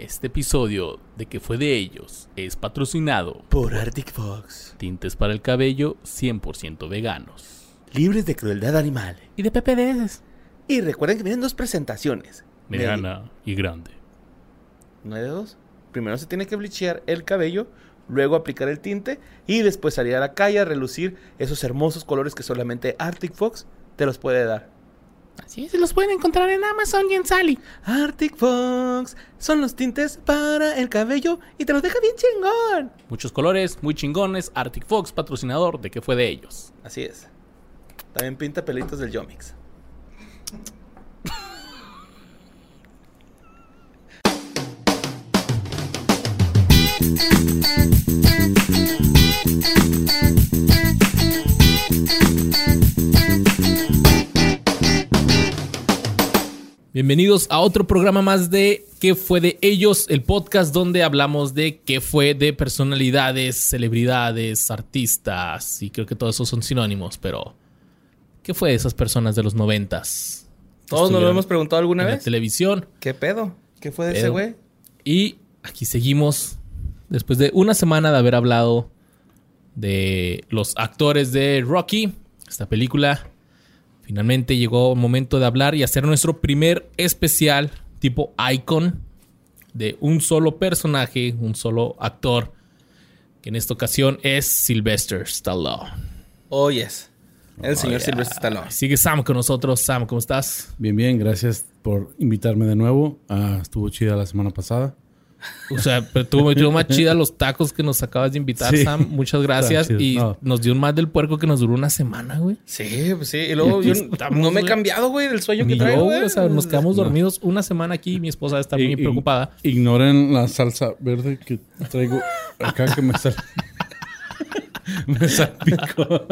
Este episodio de que fue de ellos es patrocinado Por Arctic Fox. tintes para el cabello 100% veganos. Libres de crueldad animal. Y de PPDs. Y recuerden que vienen dos presentaciones. Mediana y grande. ¿No hay de dos? Primero se tiene que bleachear el cabello, luego aplicar el tinte y después salir a la calle a relucir esos hermosos colores que solamente Arctic Fox te los puede dar. Así se los pueden encontrar en Amazon y en Sally. Arctic Fox son los tintes para el cabello y te los deja bien chingón. Muchos colores, muy chingones. Arctic Fox, patrocinador de que fue de ellos. Así es. También pinta pelitos del Yomix. Bienvenidos a otro programa más de ¿Qué fue de ellos? El podcast donde hablamos de qué fue de personalidades, celebridades, artistas y creo que todos esos son sinónimos, pero ¿qué fue de esas personas de los noventas? Todos nos lo hemos preguntado alguna en la vez. televisión ¿Qué pedo? ¿Qué fue de ese güey? y aquí seguimos después de una semana de haber hablado de los actores de Rocky, esta película. Finalmente llegó el momento de hablar y hacer nuestro primer especial tipo icon de un solo personaje, un solo actor, que en esta ocasión es Sylvester Stallone. Oh, yes. El señor Oh, yeah. Sylvester Stallone. Sigue Sam con nosotros. Sam, ¿cómo estás? Bien, bien, gracias por invitarme de nuevo. Ah, estuvo chida la semana pasada. O sea, pero tuvo, tuvo más chida los tacos que nos acabas de invitar, Sí. Sam. Muchas gracias. Está Y. No. nos dio un más del puerco que nos duró una semana, güey. Sí, pues sí. Y luego Y yo estamos, no me he cambiado, güey, del sueño Ni que traigo, yo, güey. O sea, nos quedamos No. dormidos una semana aquí y mi esposa está muy Y- preocupada. Ignoren la salsa verde que traigo acá que me sal... me salpicó.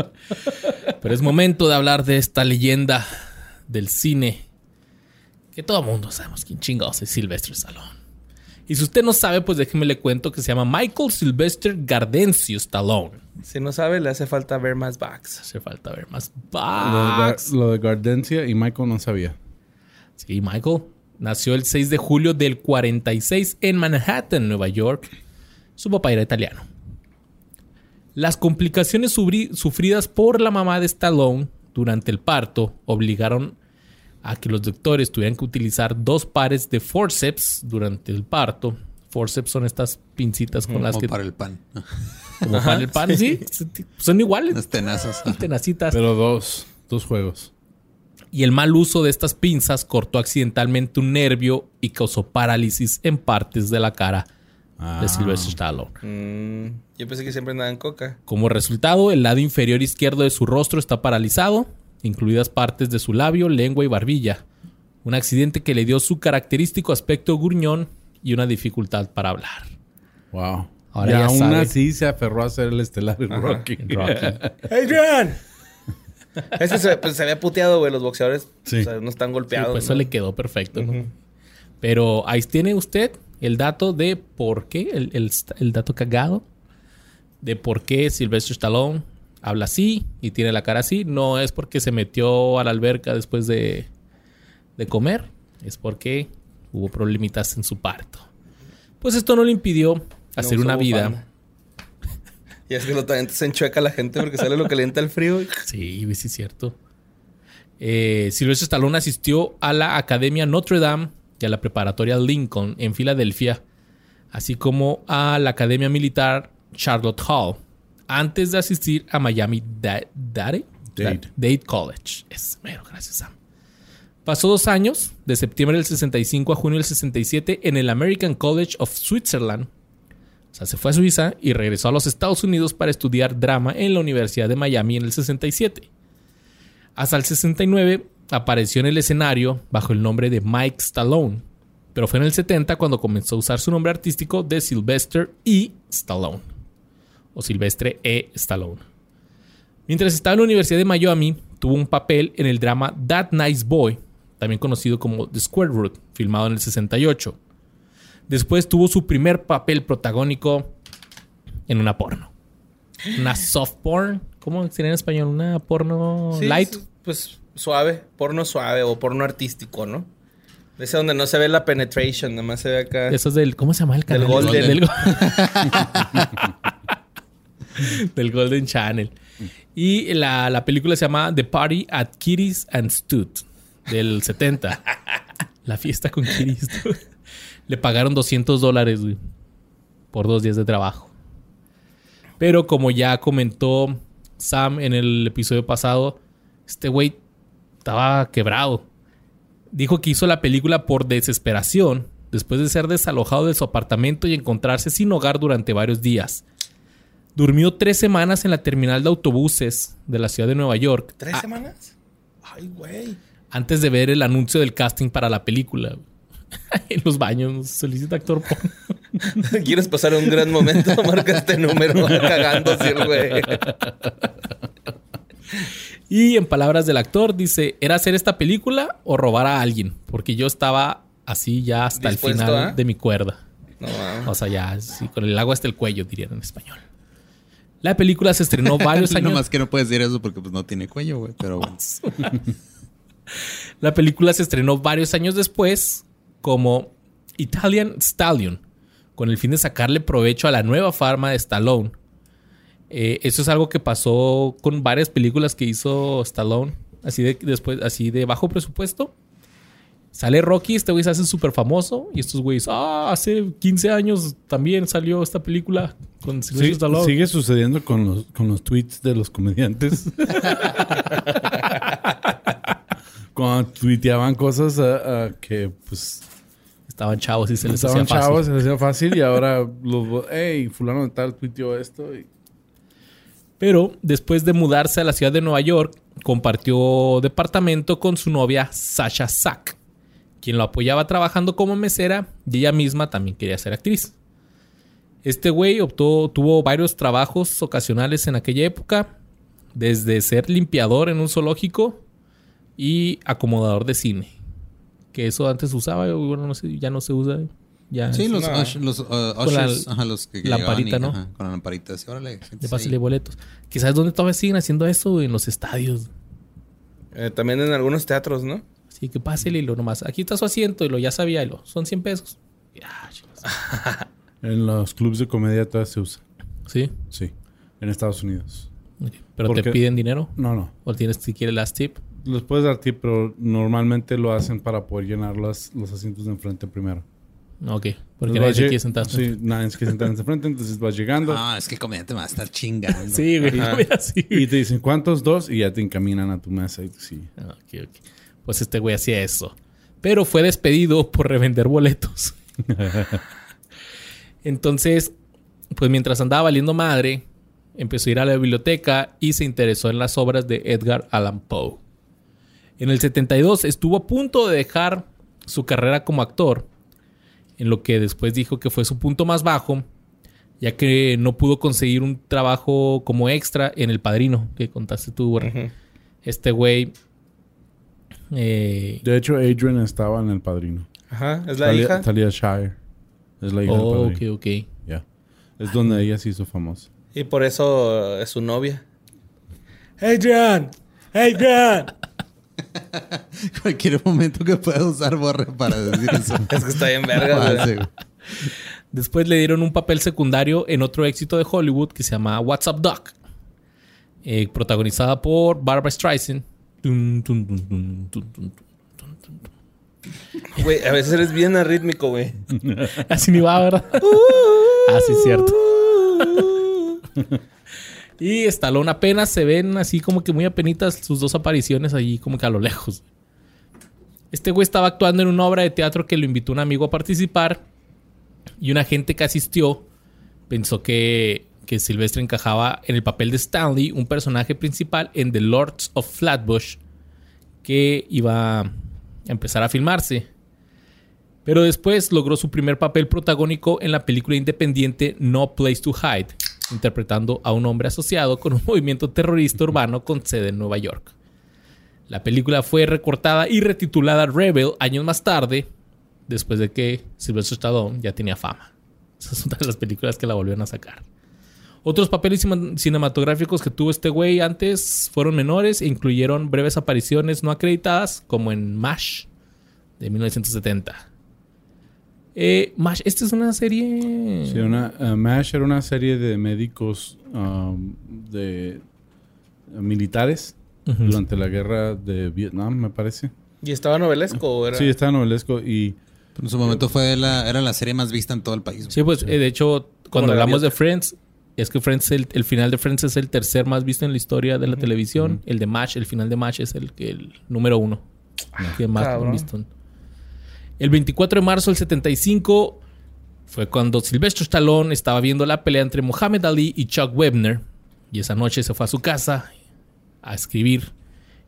Pero es momento de hablar de esta leyenda del cine. Que todo mundo sabemos quién chingados es Sylvester Stallone. Y si usted no sabe, pues déjeme le cuento que se llama Michael Sylvester Gardencio Stallone. Si no sabe, le hace falta ver más backs. Hace falta ver más. Lo de, lo de Gardencia y Michael no sabía. Sí, Michael nació el 6 de julio del 46 en Manhattan, Nueva York. Su papá era italiano. Las complicaciones sufridas por la mamá de Stallone durante el parto obligaron a que los doctores tuvieran que utilizar dos pares de forceps durante el parto. Forceps son estas pincitas con las Como que para el pan. como para el pan, sí, son iguales, Las tenazas. tenacitas. Pero dos, dos juegos. y el mal uso de estas pinzas cortó accidentalmente un nervio y causó parálisis en partes de la cara Ah. de Sylvester Stallone. Mm, yo pensé que siempre andaban coca. Como resultado, el lado inferior izquierdo de su rostro está paralizado, incluidas partes de su labio, lengua y barbilla. Un accidente que le dio su característico aspecto gruñón y una dificultad para hablar. Wow. Ahora y ya aún sabe. así se aferró a ser el estelar en Rocky. Rocky. ¡Adrian! Este se, pues, se había puteado, güey. Los boxeadores Sí. o sea, no están Sí, golpeados. pues eso le quedó perfecto. ¿no? Pero ahí tiene usted el dato de por qué, el, el- el dato cagado, de por qué Sylvester Stallone habla así y tiene la cara así. No es porque se metió a la alberca después de, de comer, es porque hubo problemitas en su parto. Pues esto no le impidió hacer No una vida. Y es que lo también se enchueca la gente porque sale lo entra el frío. Sí, sí es cierto. Eh, Sylvester Stallone asistió a la Academia Notre Dame y a la preparatoria Lincoln en Filadelfia, así como a la Academia Militar Charlotte Hall, antes de asistir a Miami Da- Dade, Dade. Dade College. Es mero, gracias Sam. Pasó dos años, de septiembre del 65 a junio del 67, en el American College of Switzerland. O sea, se fue a Suiza y regresó a los Estados Unidos para estudiar drama en la Universidad de Miami en el 67. Hasta el 69 apareció en el escenario bajo el nombre de Mike Stallone, pero fue en el 70 cuando comenzó a usar su nombre artístico de Sylvester E. Stallone, o Silvestre E. Stallone. Mientras estaba en la Universidad de Miami, tuvo un papel en el drama That Nice Boy, también conocido como The Square Root, filmado en el 68. Después tuvo su primer papel protagónico en una porno. Una soft porn. ¿Cómo sería en español? Una porno Sí, light. Pues suave, porno suave o porno artístico, ¿no? Ese donde no se ve la penetration, nada más se ve acá. Eso es del. ¿Cómo se llama el canal? Del Golden. Del, del Golden Channel. Y la, la película se llama The Party at Kitty's and Stud del 70. La fiesta con. Le pagaron 200 dólares, por dos días de trabajo. Pero como ya comentó Sam en el episodio pasado, este güey estaba quebrado. Dijo que hizo la película por desesperación, después de ser desalojado de su apartamento y encontrarse sin hogar durante varios días. Durmió tres semanas en la terminal de autobuses de la ciudad de Nueva York ¿Tres a- semanas? Ay, güey. antes de ver el anuncio del casting para la película. en los baños, solicita actor porno. ¿Quieres pasar un gran momento? Marca este número cagándose el güey. Y en palabras del actor, dice: ¿Era hacer esta película o robar a alguien? Porque yo estaba así ya hasta el final a- de mi cuerda. No. O sea, ya así, con el agua hasta el cuello, dirían en español. La película se estrenó varios años. No más que no puedes decir eso porque pues no tiene cuello, güey. Pero bueno. La película se estrenó varios años después como Italian Stallion, con el fin de sacarle provecho a la nueva farma de Stallone. Eh, eso es algo que pasó con varias películas que hizo Stallone, así de después, así de bajo presupuesto. Sale Rocky, este güey se hace súper famoso. Y estos güeyes, ah, hace 15 años también salió esta película con Sí, sigue sucediendo con los, con los tweets de los comediantes. Cuando tuiteaban cosas que pues Estaban chavos y se les estaban hacía fácil. chavos, se les hacía fácil y ahora los hey, fulano de tal tuiteó esto y Pero después de mudarse a la ciudad de Nueva York, compartió departamento con su novia Sasha Sack, quien lo apoyaba trabajando como mesera y ella misma también quería ser actriz. Este güey optó, tuvo varios trabajos ocasionales en aquella época, desde ser limpiador en un zoológico y acomodador de cine. Que eso antes se usaba, y bueno, no sé, ya no se usa. Ya Sí, es los, No. ush- los uh, la ushers, ajá, los que lamparita, llegaban y- ¿no? ajá, con la lamparita. Así, órale, de pásale boletos. Quizás dónde todavía siguen haciendo eso, en los estadios. Eh, también en algunos teatros, ¿no? Sí, que pásele y lo nomás. Aquí está su asiento y lo ya sabía y lo. Son 100 pesos. Y, ah. en los clubs de comedia todavía se usa. Sí. Sí, en Estados Unidos. Pero ¿Por te piden dinero. No, no. O tienes si quieres las tip. Les puedes dar tip, pero normalmente lo hacen para poder llenar los, los asientos de enfrente primero. Ok. Porque Entonces nadie se quiere sentar. Sí, nadie se quiere sentar en frente, entonces vas llegando Ah, es que el comediante me va a estar chingando. Sí, güey. Y te dicen cuántos dos y ya te encaminan a tu mesa. Y, sí. Ah, ok, ok. Pues este güey hacía eso. Pero fue despedido por revender boletos. Entonces, pues mientras andaba valiendo madre, empezó a ir a la biblioteca y se interesó en las obras de Edgar Allan Poe. En el 72 estuvo a punto de dejar su carrera como actor, en lo que después dijo que fue su punto más bajo, ya que no pudo conseguir un trabajo como extra en El Padrino, que contaste tú. Ujú. Este güey. eh, De hecho, Adrian estaba en El Padrino. Ajá, es la hija. Talia Shire. Es la hija oh, del ok, Padrino. ok. Ya. Es donde ella se hizo famosa. Y por eso es su novia. Adrian, Adrian. Cualquier momento que pueda usar borre para decir eso. Es que está bien verga, güey. Después le dieron un papel secundario en otro éxito de Hollywood que se llama What's Up Doc. eh, protagonizada por Barbara Streisand. Tun, tun, tun, Güey, a veces eres bien arrítmico, güey. Así ni va, ¿verdad? ah, sí, cierto. y Stallone apenas se ven así como que muy apenitas sus dos apariciones allí como que a lo lejos. Este güey estaba actuando en una obra de teatro que lo invitó un amigo a participar y una gente que asistió pensó que, que Silvestre encajaba en el papel de Stanley, un personaje principal en The Lords of Flatbush que iba empezar a filmarse. Pero después logró su primer papel protagónico en la película independiente No Place to Hide, interpretando a un hombre asociado con un movimiento terrorista urbano con sede en Nueva York. La película fue recortada y retitulada Rebel años más tarde, después de que Sylvester Stallone ya tenía fama. Esa es una las películas que la volvieron a sacar. Otros papeles cinematográficos que tuvo este güey antes fueron menores e incluyeron breves apariciones no acreditadas, como en MASH, de 1970. Eh, MASH, esta es una serie... Sí, una, eh, MASH era una serie de médicos um, de eh, militares durante la guerra de Vietnam, me parece. ¿Y estaba novelesco o era? Sí, estaba novelesco y Pero en su momento fue la, era la serie más vista en todo el país. Sí, pues eh, de hecho, cuando hablamos de. Friends, es que Friends, el, el final de Friends es el tercer más visto en la historia de la televisión. El de Match, el final de Match es el, el número uno. que más cabrón. visto. El 24 de marzo del 75 fue cuando Sylvester Stallone estaba viendo la pelea entre Muhammad Ali y Chuck Webner. Y esa noche se fue a su casa a escribir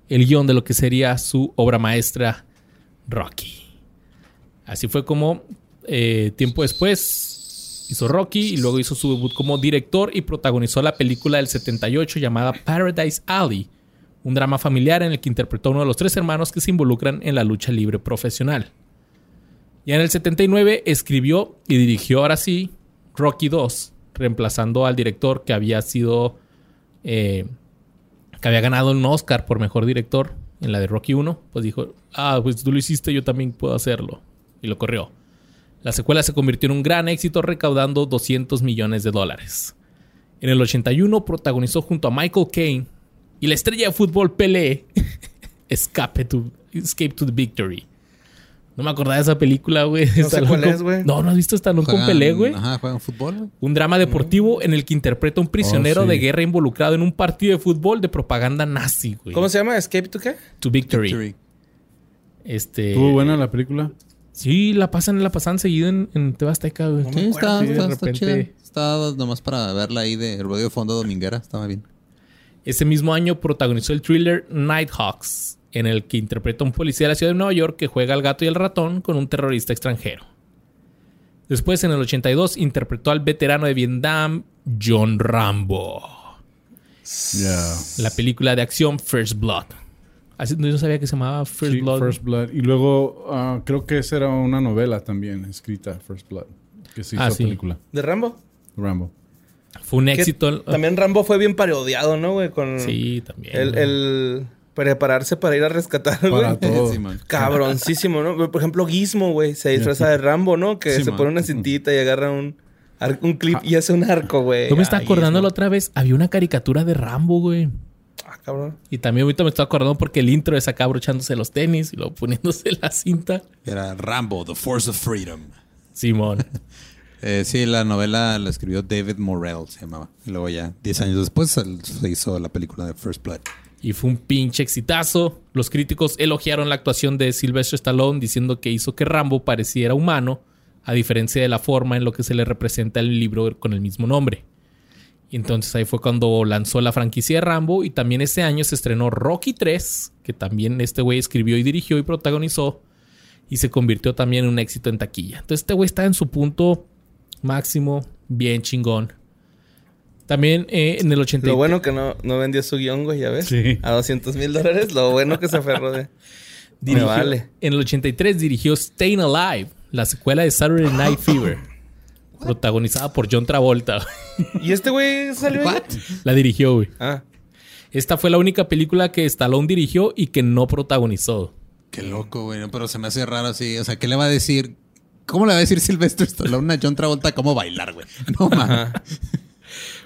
el guion de lo que sería su obra maestra, Rocky. Así fue como eh, tiempo después hizo Rocky y luego hizo su debut como director y protagonizó la película del 78 llamada Paradise Alley, un drama familiar en el que interpretó a uno de los tres hermanos que se involucran en la lucha libre profesional. Ya en el 79 escribió y dirigió ahora sí Rocky 2, reemplazando al director que había sido eh, que había ganado un Oscar por mejor director en la de Rocky 1, pues dijo, ah, pues tú lo hiciste, yo también puedo hacerlo. Y lo corrió. La secuela se convirtió en un gran éxito recaudando 200 millones de dólares. En el 81 protagonizó junto a Michael Caine y la estrella de fútbol Pelé Escape to, Escape to the Victory. No me acordaba de esa película, güey. sé cuál con- es, güey. No, ¿no has visto Stallone con Pelé, güey? Ajá, juegan fútbol. Un drama deportivo en el que interpreta a un prisionero Oh, sí. de guerra involucrado en un partido de fútbol de propaganda nazi, güey. ¿Cómo se llama? ¿Escape to qué? To Victory. Victory. Este. estuvo buena la película. Sí, la pasan, la pasan seguido en, en TV Azteca, güey. No Sí, está, de está, está chida. Estaba nomás para verla ahí de ruido de fondo dominguera. Estaba bien. Ese mismo año protagonizó el thriller Nighthawks, en el que interpreta a un policía de la ciudad de Nueva York que juega al gato y el ratón con un terrorista extranjero. Después, en el 82, interpretó al veterano de Vietnam, John Rambo. Ya. La película de acción First Blood. Así, yo no sabía que se llamaba First Sí, Blood. First Blood. Y luego ah, creo que esa era una novela también escrita, First Blood. Que se hizo Ah, sí. película. ¿De Rambo? Rambo. Fue un Que éxito. También Rambo fue bien parodiado, ¿no, güey? Con Sí, también. el, el prepararse para ir a rescatar, Para güey. todo. Sí, man. Cabroncísimo, ¿no? Por ejemplo, Gizmo, güey, se disfraza de Rambo, ¿no? Que Sí, se man. pone una cintita y agarra un, un clip y hace un arco, güey. Yo me estaba Ay, acordando la otra vez. Había una caricatura de Rambo, güey. Ah, cabrón. Y también ahorita me estoy acordando porque el intro es acá abrochándose los tenis y luego poniéndose la cinta. Era Rambo, The Force of Freedom. Simón. Eh, sí, la novela la escribió David Morrell, se llamaba. Y luego ya, 10 años después, el- se hizo la película de First Blood. y fue un pinche exitazo. Los críticos elogiaron la actuación de Sylvester Stallone diciendo que hizo que Rambo pareciera humano, a diferencia de la forma en lo que se le representa el libro con el mismo nombre. Y entonces ahí fue cuando lanzó la franquicia de Rambo y también ese año se estrenó Rocky 3, que también este güey escribió y dirigió y protagonizó y se convirtió también en un éxito en taquilla. Entonces este güey está en su punto máximo, bien chingón. También eh, en el 80 Lo bueno que no, no vendió su guion, güey, ya ves. Sí. A 200 mil dólares, lo bueno que se aferró de... Me Dirigió- vale. En el 83 dirigió Staying Alive, la secuela de Saturday Night Fever, protagonizada por John Travolta. ¿Y este güey salió la dirigió, güey. Ah, Esta fue la única película que Stallone dirigió y que no protagonizó. Qué loco, güey. Pero se me hace raro así. O sea, ¿qué le va a decir? ¿Cómo le va a decir Sylvester Stallone a John Travolta cómo bailar, güey? No, man.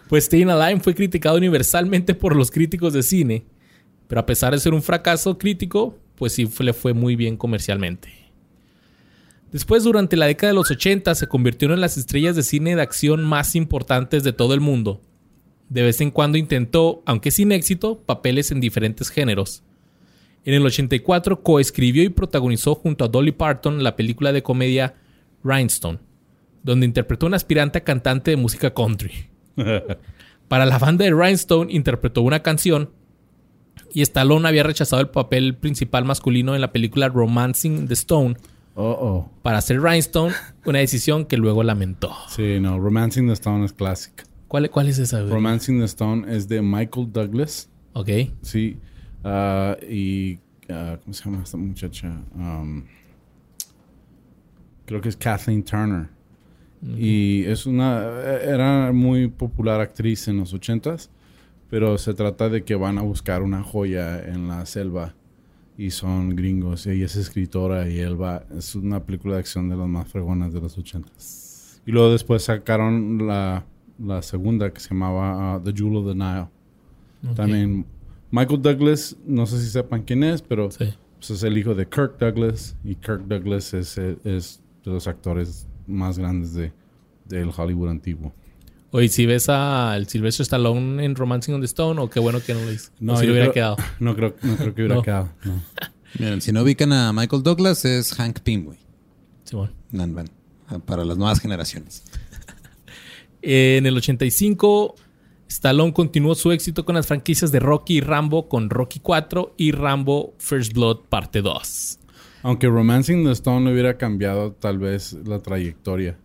Pues Staying Alive fue criticado universalmente por los críticos de cine, pero a pesar de ser un fracaso crítico, pues sí le fue muy bien comercialmente. Después, durante la década de los 80, se convirtió en las estrellas de cine de acción más importantes de todo el mundo. De vez en cuando intentó, aunque sin éxito, papeles en diferentes géneros. En el 84 coescribió y protagonizó junto a Dolly Parton la película de comedia Rhinestone, donde interpretó a un aspirante a cantante de música country. Para la banda de Rhinestone interpretó una canción y Stallone había rechazado el papel principal masculino en la película Romancing the Stone Oh, oh. para hacer Rhinestone, una decisión que luego lamentó. Sí, no. Romancing the Stone es clásica. ¿Cuál, cuál es esa? güey? Romancing the Stone es de Michael Douglas. Ok. Sí. Ah, y. ah, ¿Cómo se llama esta muchacha? Um, creo que es Kathleen Turner. Y es una. Era muy popular actriz en los ochentas. Pero se trata de que van a buscar una joya en la selva. Y son gringos. Ella es escritora y él va. Es una película de acción de las más fregonas de los 80. Y luego después sacaron la, la segunda que se llamaba uh, The Jewel of the Nile. También Michael Douglas, no sé si sepan quién es, pero Sí. pues, es el hijo de Kirk Douglas. Y Kirk Douglas es, es de los actores más grandes de, del Hollywood antiguo. Oye, si ves al Sylvester Stallone en Romancing on the Stone, o qué bueno que no lo hizo. No, si hubiera creo- quedado. No creo, no creo que hubiera No. quedado. no. Miren, si no ubican a Michael Douglas, es Hank Pym, güey. Simón. Nan- van, Para las nuevas generaciones. En el 85, Stallone continuó su éxito con las franquicias de Rocky y Rambo con Rocky 4 y Rambo First Blood parte 2. Aunque Romancing the Stone hubiera cambiado tal vez la trayectoria.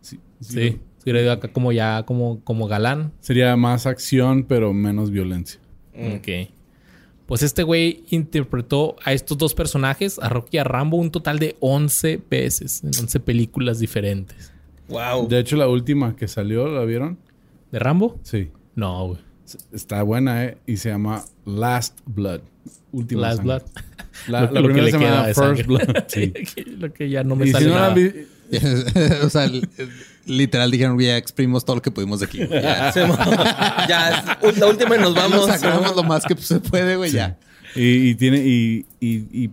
Sí, sí. Sí. Se hubiera ido acá como ya como, como galán. Sería más acción, pero menos violencia. Ok. Pues este güey interpretó a estos dos personajes, a Rocky y a Rambo, un total de 11 veces, en 11 películas diferentes. Wow. De hecho, la última que salió, ¿la vieron? ¿De Rambo? Sí. No, güey. Está buena, ¿eh? Y se llama Last Blood. Última Last sangre. Blood. La, Lo- la lo que primera le se queda llama de First sangre. Blood. Sí. lo que ya no me y si no la nada. han vi- o sea, li- literal dijeron, ya exprimimos todo lo que pudimos de aquí. güey. Ya, es la última y nos vamos. sacamos lo más que se puede, güey, ya. Y, y tiene y, y, y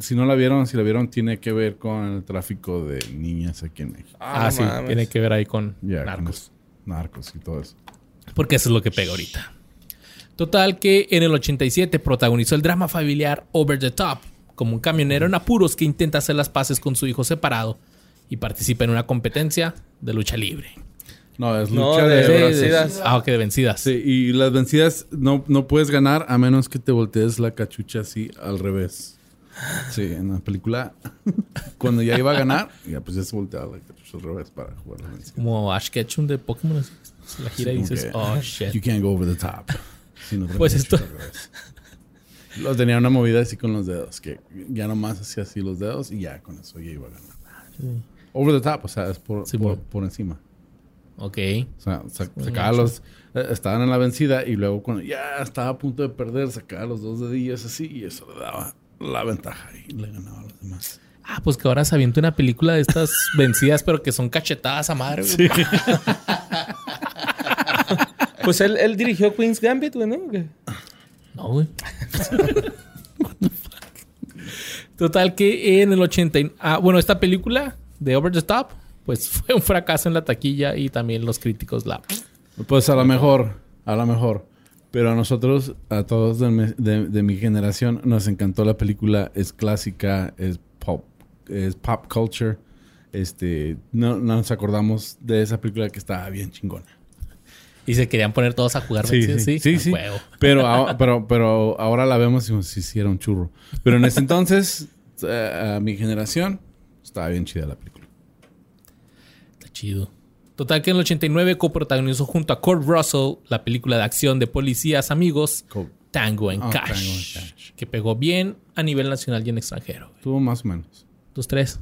si no la vieron, si la vieron, tiene que ver con el tráfico de niñas aquí en México. Ah, no sí. mames. Tiene que ver ahí con con narcos. los narcos y todo eso. Porque eso es lo que pega ahorita. Total que en el 87 protagonizó el drama familiar Over the Top, como un camionero en apuros que intenta hacer las paces con su hijo separado y participa en una competencia de lucha libre. No, es lucha de- de, vencidas. Ah, ok, de vencidas. Sí, y las vencidas no, no puedes ganar a menos que te voltees la cachucha así al revés. Sí, en la película, cuando ya iba a ganar, ya pues ya se volteaba la cachucha al revés para jugar la vencida. Como Ash Ketchum de Pokémon. se la gira y dices, que, oh shit. You can't go over the top. Sí, no Pues esto- cachucha al revés. Lo tenía una movida así con los dedos, que ya nomás hacía así los dedos y ya con eso ya iba a ganar. Over the top, o sea, es por, Sí, por, encima. Ok. O sea, sa- sacaba los. eh, estaban en la vencida y luego cuando ya estaba a punto de perder, sacaba los dos dedillos así y eso le daba la ventaja y le ganaba a los demás. Ah, pues que ahora se avienta una película de estas vencidas, pero que son cachetadas a madre. güey. Pues él, él dirigió Queen's Gambit, güey, ¿no? No, güey. Total que en el 80... y- Ah, bueno, esta película de Over the Top, pues fue un fracaso en la taquilla y también los críticos la... Pues a lo mejor, a lo mejor. Pero a nosotros, a todos de mi, de- de mi generación, nos encantó la película. Es clásica, es pop, es pop culture. Este, no, no nos acordamos de esa película que estaba bien chingona. Y se querían poner todos a jugar Sí, sí, sí, A. Pero, ahora- pero, pero ahora la vemos y decimos, sí, sí, era un churro. Pero en ese entonces, eh, a mi generación, estaba bien chida la película. Está chido. Total que en el 89 coprotagonizó junto a Kurt Russell la película de acción de policías amigos Co- Tango en Ah, Cash, Tango en Cash. que pegó bien a nivel nacional y en extranjero. güey. Tuvo más o menos. Dos, tres.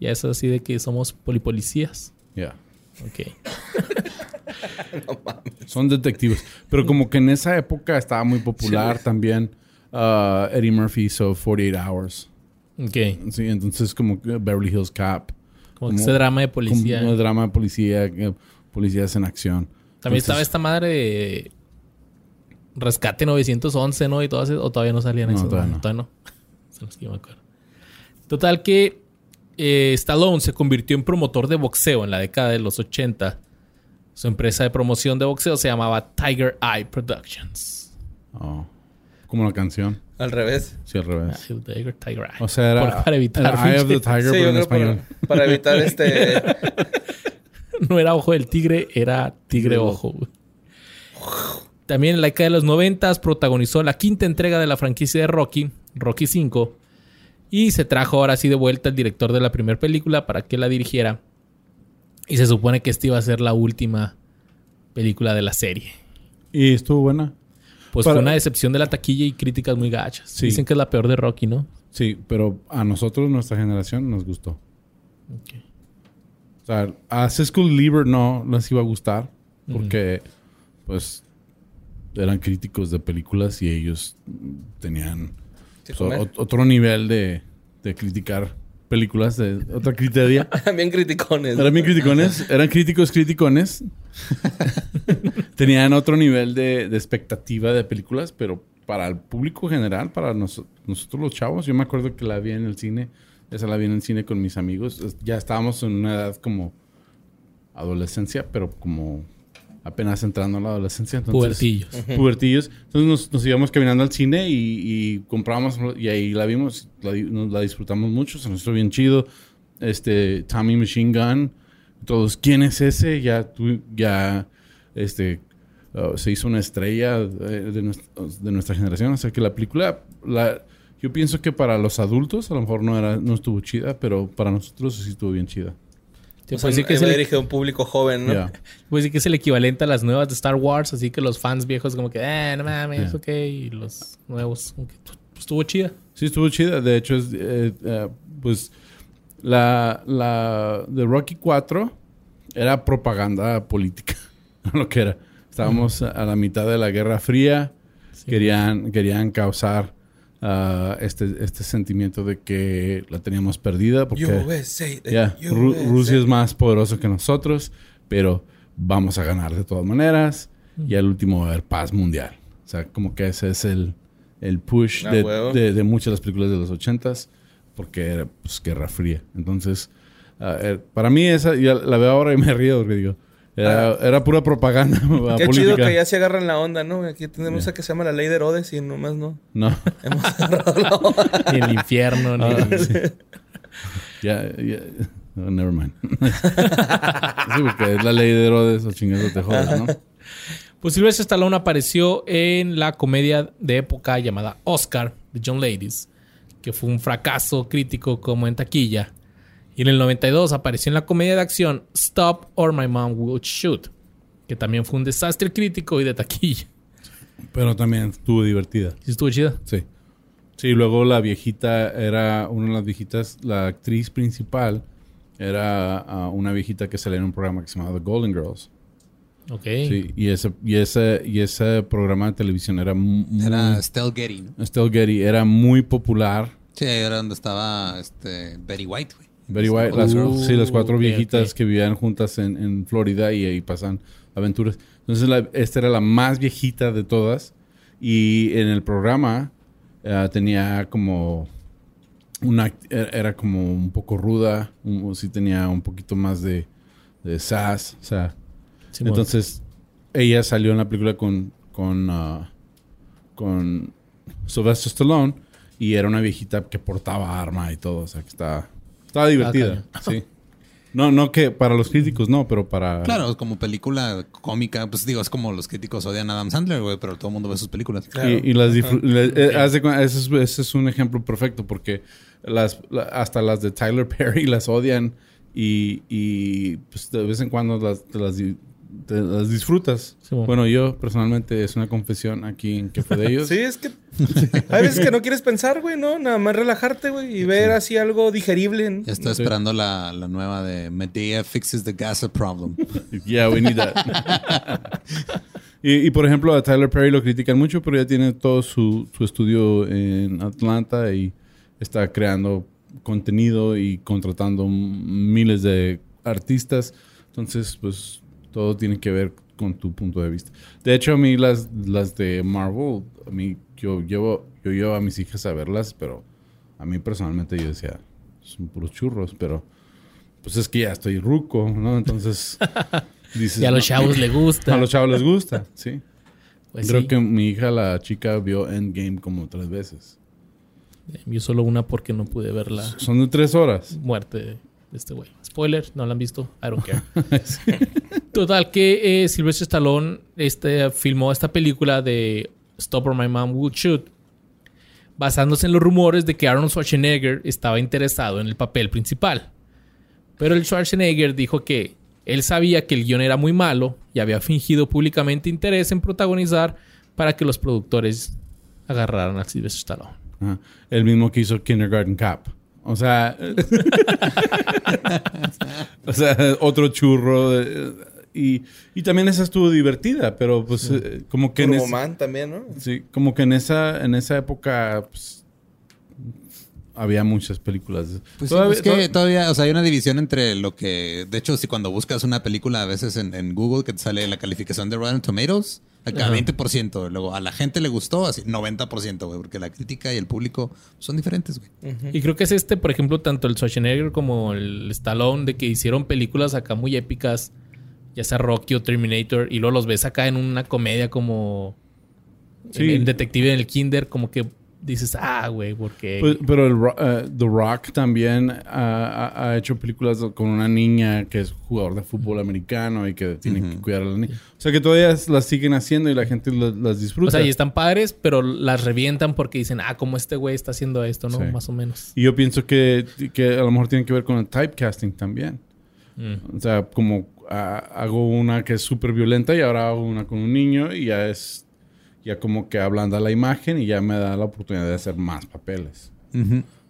Ya es así de que somos polipolicías. Ya. Ok. Son detectives. Pero como que en esa época estaba muy popular también. uh, Eddie Murphy hizo 48 Hours. Ok. Sí, entonces como Beverly Hills Cop. Como que ese drama de policía. Como un drama de policía, eh, policías en acción. También Entonces, estaba esta madre de Rescate 911, ¿no? Y todas esas- o todavía no salían No, esas. todavía ¿no? Todavía no. Son los que yo me acuerdo. Total que eh, Stallone se convirtió en promotor de boxeo en la década de los 80. Su empresa de promoción de boxeo se llamaba Tiger Eye Productions. oh, como la canción. Al revés. Sí, al revés. Ay, Tiger, Tiger Eye. O sea, era, Por- para evitar. era Eye of the Tiger, Sí, pero en español. para, para evitar este... No era ojo del tigre, era tigre ojo. También en la década de los 90 protagonizó la quinta entrega de la franquicia de Rocky, Rocky 5. Y se trajo ahora sí de vuelta el director de la primera película para que la dirigiera. Y se supone que esta iba a ser la última película de la serie. Y estuvo buena. Pues Para- fue una decepción de la taquilla y críticas muy gachas. Sí. Dicen que es la peor de Rocky, ¿no? Sí, pero a nosotros, nuestra generación, nos gustó. O sea, a Siskel Lieber no les iba a gustar porque, pues, eran críticos de películas y ellos tenían Sí, pues, otro nivel de, de criticar películas, de otra criteria. Bien criticones. Eran bien criticones, eran críticos criticones. Tenían otro nivel de, de expectativa de películas, pero para el público general, para nos- nosotros los chavos, yo me acuerdo que la vi en el cine, esa la vi en el cine con mis amigos. Ya estábamos en una edad como adolescencia, pero como apenas entrando a la adolescencia. Entonces, Pubertillos. pubertillos. Entonces nos, nos íbamos caminando al cine y, y comprábamos y ahí la vimos, la, di- nos la disfrutamos mucho, se nos hizo bien chido. Este, Tommy Machine Gun, todos, ¿quién es ese? Ya, tú, ya, este, uh, se hizo una estrella de, nues- de nuestra generación. O sea que la película, la, yo pienso que para los adultos a lo mejor no, era, no estuvo chida, pero para nosotros sí estuvo bien chida. Te O decir que es va el, dirigido a un público joven, ¿no? Ya. puedo decir que es el equivalente a las nuevas de Star Wars, así que los fans viejos como que, eh, no mames, Yeah. ok, y los nuevos, como que, pues, estuvo chida. Sí, estuvo chida. De hecho, es, eh, eh, pues la, la de Rocky 4 era propaganda política, lo que era. Estábamos a la mitad de la Guerra Fría. Querían, querían causar ah, este, este sentimiento de que la teníamos perdida porque USA, eh, Ru-. Rusia es más poderoso que nosotros, pero vamos a ganar de todas maneras y al último va a haber paz mundial. O sea, como que ese es el, el push Ah, de, de- de muchas de las películas de los ochentas porque era pues, Guerra Fría. Entonces, ah, eh, para mí esa, ya la veo ahora y me río porque digo, era, era pura propaganda ah, Qué política. chido que ya se agarran la onda, ¿no? Aquí tenemos Yeah. a que se llama la ley de Herodes y nomás no. No, Hemos agarrado la onda. Ni el infierno, ni Ah, el- sí. ya, ya, oh, never mind. sí, porque es la ley de Herodes o chingados te jodas, ¿no? Pues Sylvester Stallone apareció en la comedia de época llamada Oscar de John Ladies, que fue un fracaso crítico como en taquilla. Y en el 92 apareció en la comedia de acción Stop or My Mom Will Shoot, que también fue un desastre crítico y de taquilla. Pero también estuvo divertida. ¿Sí estuvo chida? Sí. Sí, luego la viejita era una de las viejitas, la actriz principal era ah, una viejita que salía en un programa que se llamaba The Golden Girls. Ok. Sí, y ese, y ese, y ese programa de televisión era mu- muy... Era Stell Getty, ¿no? Estelle Getty era muy popular. Sí, ahí era donde estaba este, Betty White, güey. Very White, las, Uh, sí, las cuatro viejitas que vivían juntas en, en Florida y ahí pasan aventuras. Entonces, la- esta era la más viejita de todas. Y en el programa eh, tenía como una era era como un poco ruda, un- sí tenía un poquito más de, de sass, o sea, Simón. entonces ella salió en la película con con ah, con Sylvester Stallone y era una viejita que portaba arma y todo, o sea, que estaba estaba divertida, sí. No, no que para los críticos no, pero para Claro, como película cómica, pues digo, es como los críticos odian a Adam Sandler, güey, pero todo el mundo ve sus películas. Claro. Y, y las eh, ese, es, ese es un ejemplo perfecto porque las, la- hasta las de Tyler Perry las odian y, y, pues de vez en cuando las, te las, te las disfrutas. Sí, bueno. bueno, yo personalmente es una confesión aquí en que fue de ellos. Sí, es que hay veces que no quieres pensar, güey, ¿no? Nada más relajarte, güey, y ver así algo digerible. ¿no? Ya estoy Sí. esperando la, la nueva de Medea Fixes the Gaza Problem. Yeah, we need that. y, y, por ejemplo, a Tyler Perry lo critican mucho, pero ya tiene todo su, su estudio en Atlanta y está creando contenido y contratando miles de artistas. Entonces, pues todo tiene que ver con tu punto de vista. De hecho, a mí las, las de Marvel, a mí yo llevo, yo llevo a mis hijas a verlas, pero a mí personalmente yo decía, son puros churros, pero pues es que ya estoy ruco, ¿no? Entonces, dices, y a los "No". chavos les gusta. A los chavos les gusta, sí. Pues Creo sí. que mi hija, la chica, vio Endgame como tres veces. Yo solo una porque no pude ver la Son de tres horas. muerte este güey. Spoiler, no la han visto. I don't care. Total, que eh, Sylvester Stallone este, filmó esta película de Stop or My Mom Will Shoot, basándose en los rumores de que Arnold Schwarzenegger estaba interesado en el papel principal. Pero el Schwarzenegger dijo que él sabía que el guion era muy malo y había fingido públicamente interés en protagonizar para que los productores agarraran a Sylvester Stallone. El mismo que hizo Kindergarten Cop. O sea, o sea, otro churro. eh, Y, y también esa estuvo divertida, pero pues eh, como que en Turbo es- Man también, ¿no? sí, como que en esa en esa época pues, había muchas películas. Pues sí, es que to- todavía, o sea, hay una división entre lo que, de hecho, si cuando buscas una película a veces en, en Google que te sale la calificación de Rotten Tomatoes, acá Ajá. 20%, luego a la gente le gustó, así 90%, güey, porque la crítica y el público son diferentes, güey. Y creo que es este, por ejemplo, tanto el Schwarzenegger como el Stallone, de que hicieron películas acá muy épicas, ya sea Rocky o Terminator, y luego los ves acá en una comedia como Sí. en, en Detective en el Kinder, como que dices, ah, güey, porque... Pues, pero el, eh, The Rock también ha, ha- ha hecho películas con una niña que es jugador de fútbol americano y que tiene que cuidar a la niña. O sea que todavía las siguen haciendo y la gente las, las disfruta. o sea, y están padres, pero las revientan porque dicen, ah, como este güey está haciendo esto, ¿no? Sí. Más o menos. Y yo pienso que, que a lo mejor tiene que ver con el typecasting también. Mm. O sea, como ah, hago una que es súper violenta y ahora hago una con un niño y ya es, ya como que ablanda la imagen y ya me da la oportunidad de hacer más papeles.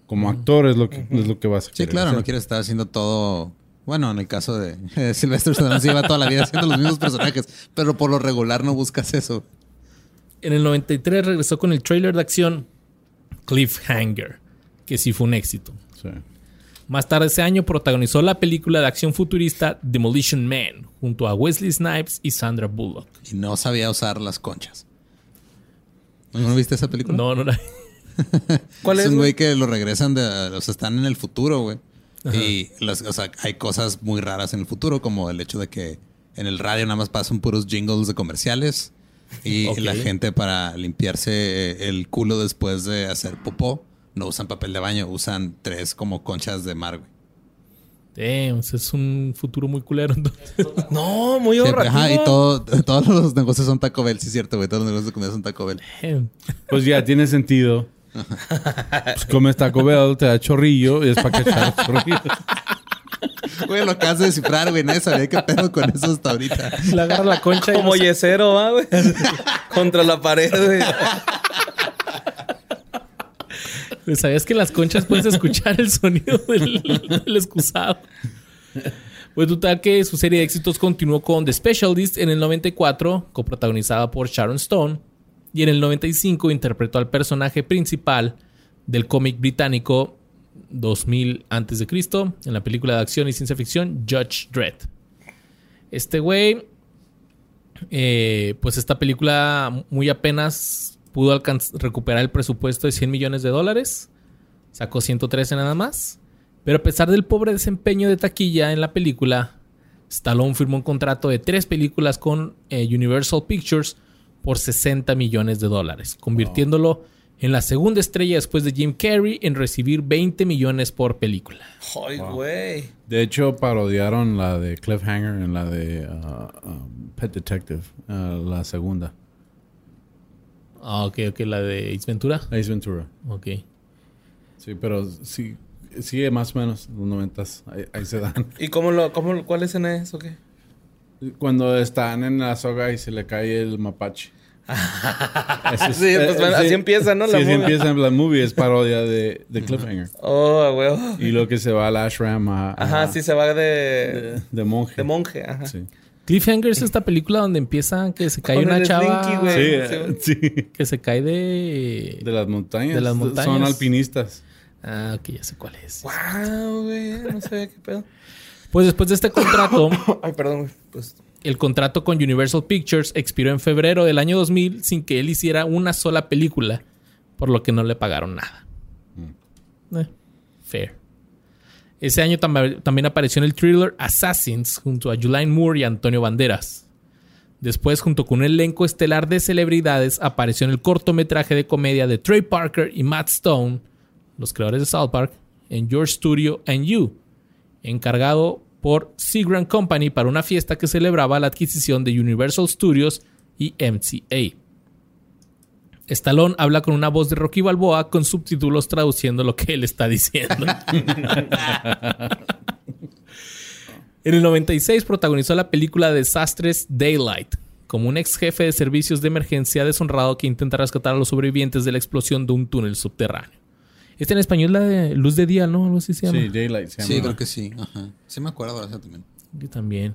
Como actor es lo que, es lo que vas a Sí, claro, hacer. no quieres estar haciendo todo. Bueno, en el caso de eh, Sylvester Stallone se lleva toda la vida haciendo los mismos personajes, pero por lo regular no buscas eso. En el 93 regresó con el trailer de acción Cliffhanger, que sí fue un éxito. Sí. Más tarde ese año protagonizó la película de acción futurista Demolition Man junto a Wesley Snipes y Sandra Bullock. Y no sabía usar las conchas. ¿No viste esa película? No, no la- ¿Cuál es es, un güey? que lo regresan de. O sea, están en el futuro, güey. Y las, o sea, hay cosas muy raras en el futuro, como el hecho de que en el radio nada más pasan puros jingles de comerciales. Y la gente para limpiarse eh, el culo después de hacer popó no usan papel de baño, usan tres como conchas de mar, güey. Damn, es un futuro muy culero. entonces. No, muy Sí, ahorrativo. ajá, y todo, todos los negocios son Taco Bell, sí es cierto, güey. Todos los negocios de comida son Taco Bell. Damn. Pues ya tiene sentido. Pues comes Taco Bell, te da chorrillo y es para que echar chorrillo. Güey, lo acabas de descifrar, güey. Nadie sabía qué pedo con eso hasta ahorita. Le agarra la concha y Como no yesero, ¿va, güey? Contra la pared, güey. ¿Sabías que las conchas puedes escuchar el sonido del, del excusado? Pues total que su serie de éxitos continuó con The Specialist en el 94, coprotagonizada por Sharon Stone, y en el 95 interpretó al personaje principal del cómic británico 2000 a.C. en la película de acción y ciencia ficción Judge Dredd. Este güey, eh, pues esta película muy apenas pudo recuperar el presupuesto de 100 millones de dólares. Sacó 113 nada más. Pero a pesar del pobre desempeño de taquilla en la película, Stallone firmó un contrato de tres películas con eh, Universal Pictures por 60 millones de dólares, convirtiéndolo en la segunda estrella después de Jim Carrey en recibir 20 millones por película. Ay, güey. De hecho, parodiaron la de Cliffhanger en la de uh, um, Pet Detective, uh, la segunda. Ah, ok, ok, la de Ace Ventura. Ace Ventura. Ok. Sí, pero sí, sigue más o menos los noventas. Ahí, ahí se dan. ¿Y cómo lo, cómo, cuál es en eso, qué? Cuando están en la soga y se le cae el mapache. Es- Sí, pues, bueno, así empieza, ¿no? Sí, La así movie. empieza la movie. Es parodia de, de Cliffhanger. Oh, güey. Y lo que se va al ashram a, a- Ajá, sí se va de, de, de monje. de monje, ajá. Sí. Cliffhanger es esta película donde empieza que se cae Con una chava Slinky, Sí, güey. sí. que se cae de... De las montañas. De las Son montañas. alpinistas. Ah, ok, ya sé cuál es. Wow, güey. No sabía qué pedo. Pues después de este contrato, Ay, perdón, güey. Pues, el contrato con Universal Pictures expiró en febrero del año 2000 sin que él hiciera una sola película, por lo que no le pagaron nada. Eh, fair. Ese año tam- también apareció en el thriller Assassins junto a Julianne Moore y Antonio Banderas. Después, junto con un elenco estelar de celebridades, apareció en el cortometraje de comedia de Trey Parker y Matt Stone, los creadores de South Park, en Your Studio and You, encargado por Seagram Company para una fiesta que celebraba la adquisición de Universal Studios y MCA. Stallone habla con una voz de Rocky Balboa con subtítulos traduciendo lo que él está diciendo. en el 96 protagonizó la película Desastres Daylight, como un ex jefe de servicios de emergencia deshonrado que intenta rescatar a los sobrevivientes de la explosión de un túnel subterráneo. Este en español la de Luz de Día, ¿no? Algo así se llama. Sí, Daylight se Sí, llama. creo que sí. Ajá. Sí me acuerdo de eso también. Yo también.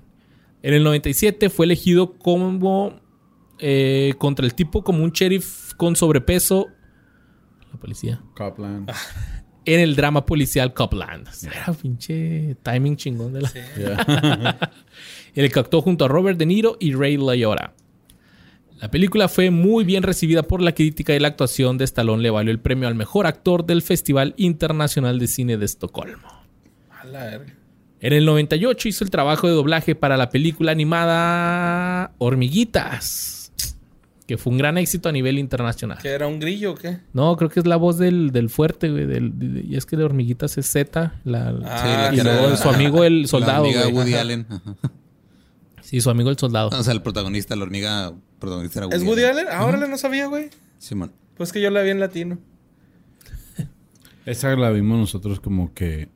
En el 97 fue elegido como eh, contra el tipo como un sheriff con sobrepeso. La policía. Copland. en el drama policial Copland. Era pinche timing chingón de la... el que actuó junto a Robert De Niro y Ray Liotta. La película fue muy bien recibida por la crítica y la actuación de Stallone le valió el premio al mejor actor del Festival Internacional de Cine de Estocolmo. A la verga. En el 98 hizo el trabajo de doblaje para la película animada Hormiguitas, que fue un gran éxito a nivel internacional. ¿Qué era un grillo o qué? No, creo que es la voz del, del fuerte, güey. del- de- y es que de Hormiguitas es Z. La, Ah, y que luego era su amigo el La soldado, hormiga güey. Woody Ajá. Allen. Ajá. Sí, su amigo el soldado. O sea, el protagonista, la hormiga protagonista era Woody ¿Es Woody Allen? Ahora le no sabía, güey. Simón. Pues que yo la vi en latino. Esa la vimos nosotros como que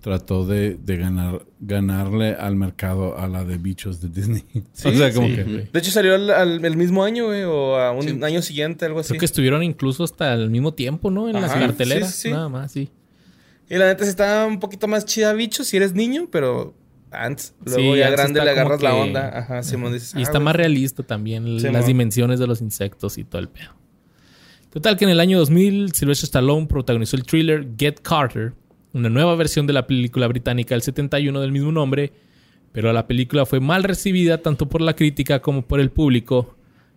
trató de, de ganar ganarle al mercado a la de bichos de Disney. o sea, como sí, que... De hecho, salió al, al- el mismo año, güey, o a un Sí. año siguiente, algo así. Creo que estuvieron incluso hasta el mismo tiempo, ¿no? En las carteleras. sí, sí, sí. Nada más, sí. Y la neta está un poquito más chida, bicho, si eres niño, pero antes. Luego Sí, ya antes grande le agarras la onda. Ajá, Simón dices. Y ah, está güey. más realista también, Sí, las dimensiones de los insectos y todo el pedo. Total que en el año 2000, Sylvester Stallone protagonizó el thriller Get Carter, una nueva versión de la película británica del 71 del mismo nombre, pero la película fue mal recibida tanto por la crítica como por el público,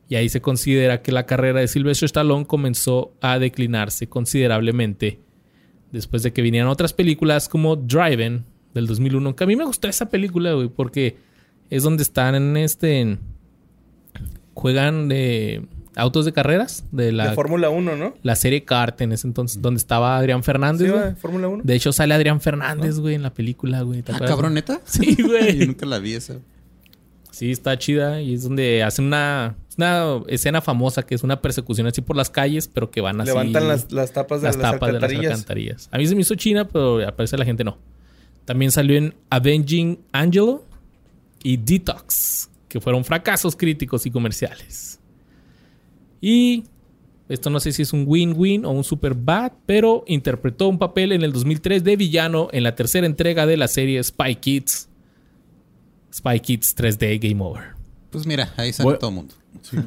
y ahí se considera que la carrera de Sylvester Stallone comenzó a declinarse considerablemente después de que vinieran otras películas como Driven del 2001, que a mí me gustó esa película, güey, porque es donde están en este... juegan de autos de carreras de la, De Fórmula 1, ¿no? la serie Kart en ese entonces, donde estaba Adrián Fernández. Sí, güey. Fórmula 1. de hecho, sale Adrián Fernández, güey, en la película, güey. ¿te Ah, acuerdas? cabrón, neta. Sí, Yo güey. nunca la vi esa. Sí, está chida. Y es donde hacen una, una escena famosa que es una persecución así por las calles, pero que van así. Levantan las, las tapas de las las, tapas de las alcantarillas. A mí se me hizo china, pero a parecer la gente no. También salió en Avenging Angelo y Detox, que fueron fracasos críticos y comerciales. Y esto no sé si es un win-win o un super bad, pero interpretó un papel en el 2003 de villano en la tercera entrega de la serie Spy Kids. Spy Kids 3D Game Over. Pues mira, ahí sale Voy- todo el mundo.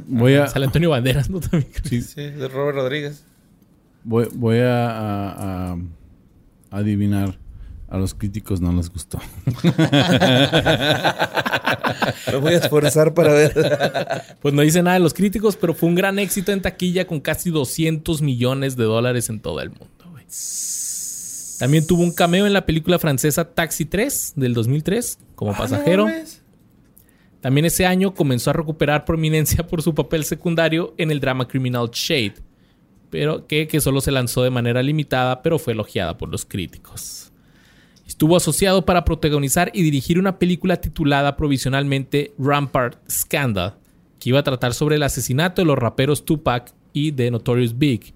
Voy a, Sale Antonio Banderas, ¿no? También creo. Sí, de Robert Rodríguez. voy, voy a, a- a- a adivinar. A los críticos no les gustó. Me voy a esforzar para ver. Pues no dice nada de los críticos, pero fue un gran éxito en taquilla con casi 200 millones de dólares en todo el mundo. También tuvo un cameo en la película francesa Taxi 3 del 2003 como Ah, pasajero. no. También ese año comenzó a recuperar prominencia por su papel secundario en el drama criminal Shade, pero que, que solo se lanzó de manera limitada, pero fue elogiada por los críticos. Estuvo asociado para protagonizar y dirigir una película titulada provisionalmente Rampart Scandal, que iba a tratar sobre el asesinato de los raperos Tupac y de Notorious Big,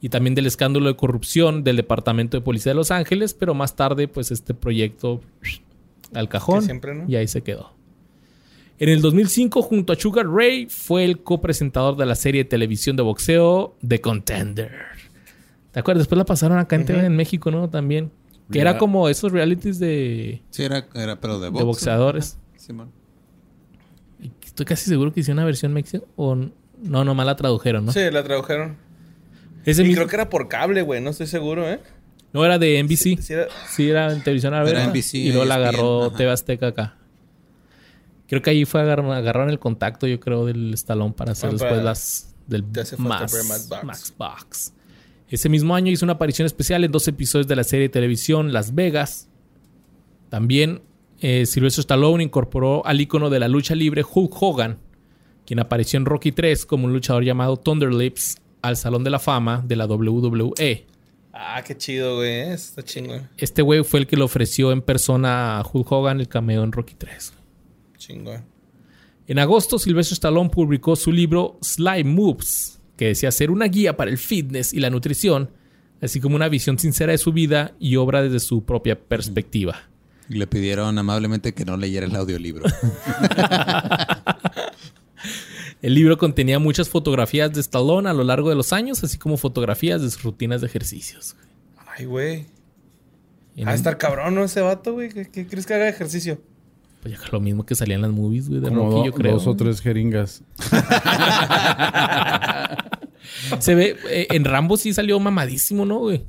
y también del escándalo de corrupción del Departamento de Policía de Los Ángeles, pero más tarde pues este proyecto al cajón Que siempre, ¿no? y ahí se quedó. En el 2005, junto a Sugar Ray, fue el copresentador de la serie de televisión de boxeo The Contender. ¿Te acuerdas? Después la pasaron acá en, TV en México, ¿no? También. Que era como esos realities de, Sí, era, era pero de, de box, boxeadores. Estoy casi seguro que hicieron una versión mexica o no, nomás la tradujeron, ¿no? Sí, la tradujeron. Ese y mismo- creo que era por cable, güey. No estoy seguro, ¿eh? No era de NBC. Sí, era- Sí, era en televisión abierta. NBC, y luego la ESPN, agarró ajá. TV Azteca acá. Creo que ahí fue agar agarraron el contacto, yo creo, del Stallone para hacer Ah, después para- las del Max, ver Max Box. Max Box. Ese mismo año hizo una aparición especial en dos episodios de la serie de televisión Las Vegas. También eh, Sylvester Stallone incorporó al ícono de la lucha libre Hulk Hogan, quien apareció en Rocky 3 como un luchador llamado Thunder Lips al Salón de la Fama de la WWE. Ah, qué chido, güey. ¿eh? Está chingón. Este güey fue el que le ofreció en persona a Hulk Hogan el cameo en Rocky 3. Chingón. En agosto, Sylvester Stallone publicó su libro Slime Moves, que decía ser una guía para el fitness y la nutrición, así como una visión sincera de su vida y obra desde su propia perspectiva. Y le pidieron amablemente que no leyera el audiolibro. El libro contenía muchas fotografías de Stallone a lo largo de los años, así como fotografías de sus rutinas de ejercicios. Ay, güey. Va a estar cabrón, ¿no? Ese vato, güey. ¿Qué, qué crees que haga ejercicio? Pues ya lo mismo que salía en las movies güey, de Como Rocky, do- yo creo. dos o tres jeringas. Se ve, eh, en Rambo sí salió mamadísimo, ¿no, güey?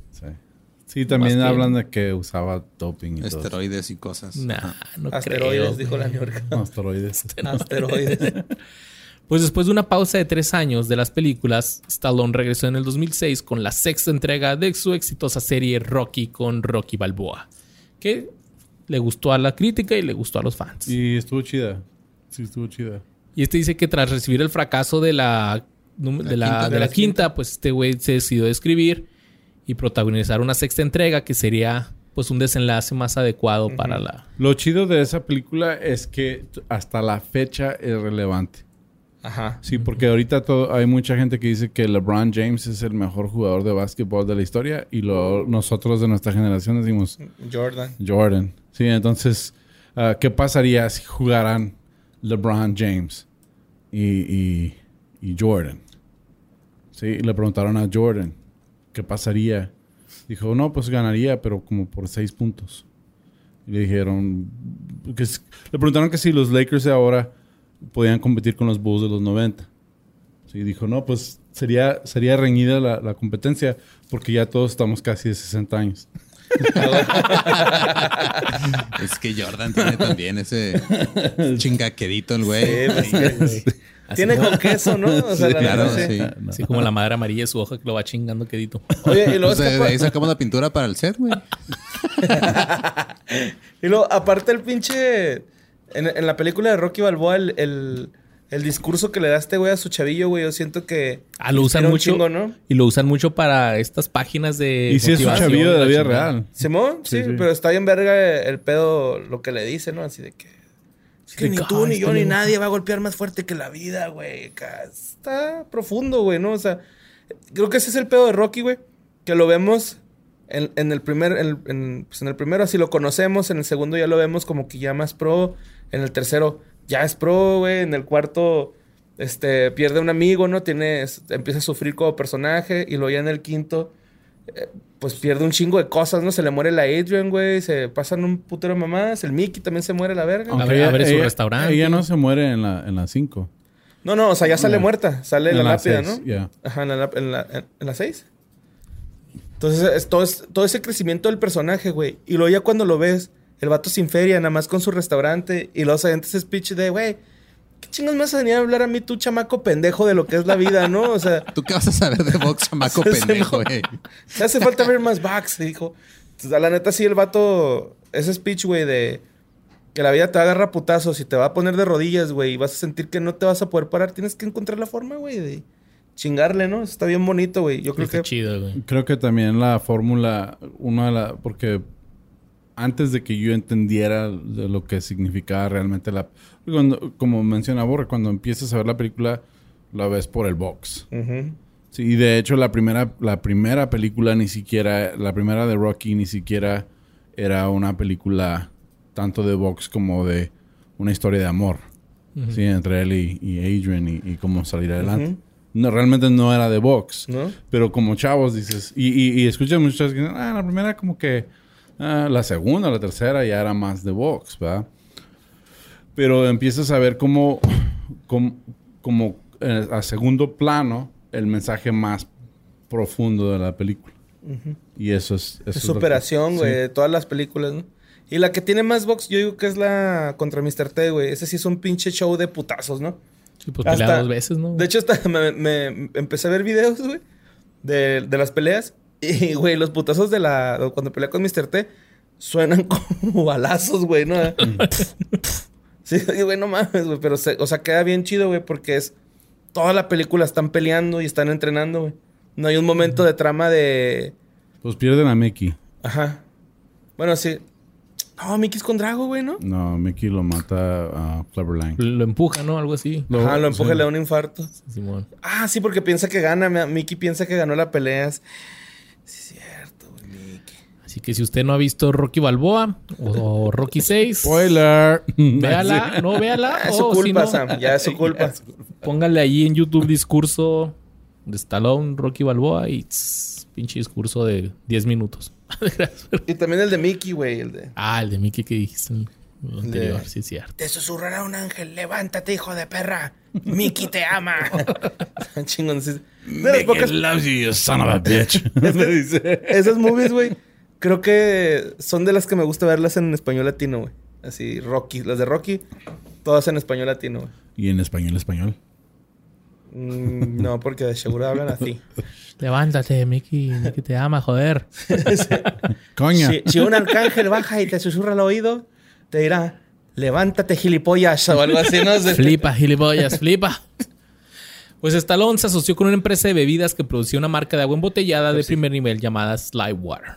Sí, también Más que- hablan de que usaba doping y todo. eso. Esteroides y cosas. Nah, no Asteroides, creo. dijo la New York. Asteroides. Asteroides. Pues después de una pausa de tres años de las películas, Stallone regresó en el 2006 con la sexta entrega de su exitosa serie Rocky con Rocky Balboa, que le gustó a la crítica y le gustó a los fans. Y, Y estuvo chida. Sí, estuvo chida. este dice que tras recibir el fracaso de la, de la, quinta. de la quinta, pues este güey se decidió a escribir y protagonizar una sexta entrega que sería pues un desenlace más adecuado para la... Lo chido de esa película es que hasta la fecha es relevante. Ajá. Sí, porque ahorita todo, hay mucha gente que dice que LeBron James es el mejor jugador de básquetbol de la historia y lo, nosotros de nuestra generación decimos Jordan. Jordan. Sí, entonces, ah, ¿qué pasaría si jugaran LeBron James y, y- y Jordan? Sí, le preguntaron a Jordan, ¿qué pasaría? Dijo, no, pues ganaría, pero como por seis puntos. Y le dijeron, que le preguntaron que si los Lakers de ahora podían competir con los Bulls de los 90. Sí, dijo, no, pues sería, sería reñida la, la competencia porque ya todos estamos casi de 60 años. Es que Jordan tiene también ese chingaquedito el güey. Sí, pues, Tiene con queso, ¿no? O sea, la claro, sí. sí. Así como la madre amarilla de su hoja que lo va chingando quedito. Oye, y luego, O sea, de ahí sacamos la pintura para el set, güey. y luego, aparte el pinche... En, en la película de Rocky Balboa, el, el, el discurso que le da este güey a su chavillo, güey, yo siento que... Ah, lo usan mucho. chingo, ¿no? Y lo usan mucho para estas páginas de. Y si es un chavillo de la vida real. Simón, sí, Sí, sí. pero está bien verga el pedo, lo que le dice, ¿no? Así de que... Es que ni tú, "Ay, ni yo, ni nadie va a golpear más fuerte que la vida, güey. Está profundo, güey, ¿no? O sea, creo que ese es el pedo de Rocky, güey. Que lo vemos en, en el primer, en, en- pues en el primero así lo conocemos, en el segundo ya lo vemos como que ya más pro, en el tercero ya es pro, güey, en el cuarto este pierde un amigo, ¿no? Tiene, es- empieza a sufrir como personaje y luego ya en el quinto eh, pues pierde un chingo de cosas, ¿no? Se le muere la Adrian, güey, se pasan un putero de mamadas, el Mickey también se muere la verga. Abre- abre su restaurante. Ella no se muere en la 5. En la cinco. No, no, o sea, ya sale muerta, sale En la la lápida, seis, ¿no? ya. Ajá, en la, en la, en- en la seis. Entonces, es todo, es- todo ese crecimiento del personaje, güey. Y luego ya cuando lo ves, el vato sin feria, nada más con su restaurante, y luego se ese speech de, güey, ¿qué chingos me vas a venir a hablar a mí, tú chamaco pendejo, de lo que es la vida, ¿no? O sea, ¿Tú qué vas a saber de box, chamaco pendejo, güey? te hace falta ver más backs, dijo. Entonces, a la neta, sí, el vato, ese speech, güey, de que la vida te agarra putazos y te va a poner de rodillas, güey, y vas a sentir que no te vas a poder parar, tienes que encontrar la forma, güey, de chingarle, ¿no? Está bien bonito, güey. Yo creo Está que chido, güey. Creo que también la fórmula, una de las... Porque antes de que yo entendiera de lo que significaba realmente la... cuando- como menciona Borre, cuando empiezas a ver la película, la ves por el box. Sí, y de hecho la primera, la primera película ni siquiera, la primera de Rocky ni siquiera era una película tanto de box como de una historia de amor. Sí, entre él y, y Adrian y, y cómo salir adelante. No, realmente no era de box. ¿No? Pero como chavos dices, y, y, y escuchas muchas que dicen, ah, la primera como que, ah, la segunda, la tercera ya era más de box, ¿verdad? Pero empiezas a ver cómo, cómo, como eh, a segundo plano, el mensaje más profundo de la película. Y eso es... Eso superación, sí. güey, de todas las películas, ¿no? Y la que tiene más box, yo digo que es la contra Mr. T, güey. Ese sí es un pinche show de putazos, ¿no? Sí, pues pelea Hasta- dos veces, ¿no? De hecho, hasta me, me- empecé a ver videos, güey, de, de las peleas. Y, güey, los putazos de la... Cuando pelea con Mr. T, suenan como balazos, güey, ¿no? sí, güey, no mames, güey. Pero, se- o sea, queda bien chido, güey, porque es... Toda la película están peleando y están entrenando, güey. No hay un momento de trama de... Pues pierden a Mickey. Ajá. Bueno, sí. No, Mickey es con Drago, güey, ¿no? No, Mickey lo mata a Clever Lang. Lo empuja, ¿no? Algo así. Ajá, lo empuja y sí. le da un infarto. Simón. Ah, sí, porque piensa que gana. Mi- Mickey piensa que ganó la pelea. Sí, es cierto, güey. Así que si usted no ha visto Rocky Balboa o, Rocky 6, Spoiler. véala, no véala. Ah, es su culpa, Sam. Ya es su culpa. Póngale ahí en YouTube discurso de Stallone, Rocky Balboa y tss, pinche discurso de 10 minutos. Y también el de Mickey, güey. El de... ah, el de Mickey que dijiste en lo anterior, sí es cierto. Te susurrará un ángel. Levántate, hijo de perra. Mickey te ama. Chingón. De las pocas- loves you, you son of a bitch. Esas movies, güey, creo que son de las que me gusta verlas en español latino, güey. Así, Rocky. Las de Rocky, todas en español latino, güey. Y en español, español. Mm, no, porque de seguro hablan así. Levántate, Mickey. Mickey te ama, joder. Coña. Si, si un arcángel baja y te susurra al oído, te dirá, levántate gilipollas o algo así, ¿no? Flipa, gilipollas, flipa. Pues Stallone se asoció con una empresa de bebidas que producía una marca de agua embotellada de primer nivel llamada Slywater.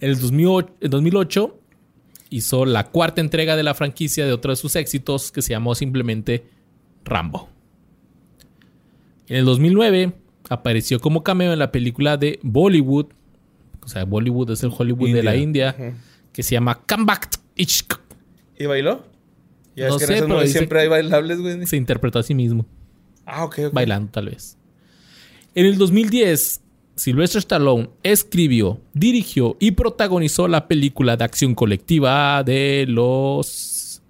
En el 2008, en 2008 hizo la cuarta entrega de la franquicia de otro de sus éxitos que se llamó simplemente Rambo. En el 2009 apareció como cameo en la película de Bollywood, o sea, Bollywood es el Hollywood de la India, que se llama Come Back Ishq. ¿Y bailó? Ya No es que sé, pero dice- siempre hay bailables, güey. Se interpretó a sí mismo. Ah, ok, ok. bailando tal vez. En el 2010, Sylvester Stallone escribió, dirigió y protagonizó la película de acción colectiva de los...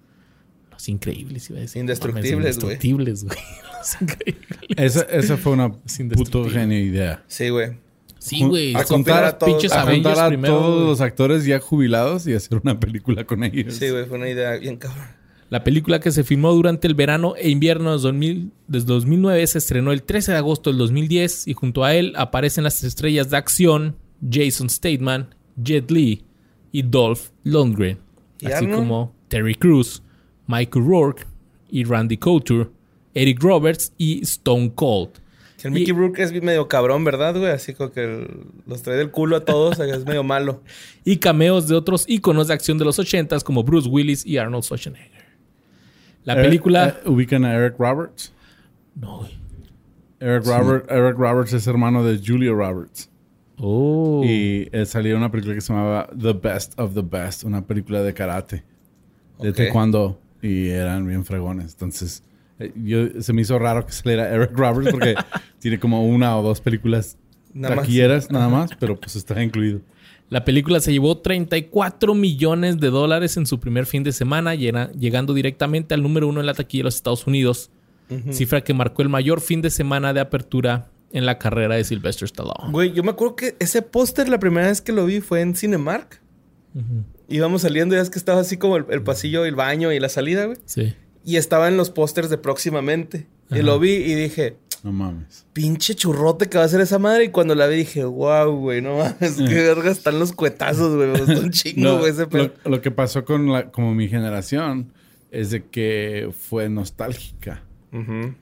Los increíbles, iba a decir. Indestructibles, Mames, Indestructibles, güey. Los increíbles. Esa, esa fue una puto genio idea. Sí, güey. Sí, güey. A compilar a todos- pinches a A primero, todos güey. los actores ya jubilados y hacer una película con ellos. Sí, güey, fue una idea bien cabrón. La película que se filmó durante el verano e invierno de 2000 desde 2009 se estrenó el 13 de agosto del 2010 y junto a él aparecen las estrellas de acción Jason Statham, Jet Li y Dolph Lundgren, ¿Y así Arnold? como Terry Crews, Michael Rourke y Randy Couture, Eric Roberts y Stone Cold. Que el Y- Mickey Rourke es medio cabrón, ¿verdad, güey? Así como que el- los trae del culo a todos, es medio malo. Y cameos de otros íconos de acción de los 80s como Bruce Willis y Arnold Schwarzenegger. La Eric- película... eh, ubican a Eric Roberts. No, güey. Eric, Robert, Eric Roberts es hermano de Julia Roberts. Oh. Y eh, salió una película que se llamaba The Best of the Best, una película de karate, de Ok. taekwondo, y eran bien fregones. Entonces, eh, yo, se me hizo raro que saliera Eric Roberts porque tiene como una o dos películas Nada más. nada más, pero pues está incluido. La película se llevó 34 millones de dólares en su primer fin de semana, llegando directamente al número uno en la taquilla de los Estados Unidos, cifra que marcó el mayor fin de semana de apertura en la carrera de Sylvester Stallone. Güey, yo me acuerdo que ese póster la primera vez que lo vi fue en Cinemark. Íbamos saliendo y es que estaba así como el, el pasillo, el baño y la salida, güey. Sí. Y estaba en los pósters de próximamente. Y lo vi y dije, No mames. pinche churrote que va a ser esa madre. Y cuando la vi dije, wow, güey, no mames, qué verga están los cuetazos, güey. Me gustó un chingo, No, güey, ese pedo. lo, lo que pasó con la, como mi generación es de que fue nostálgica.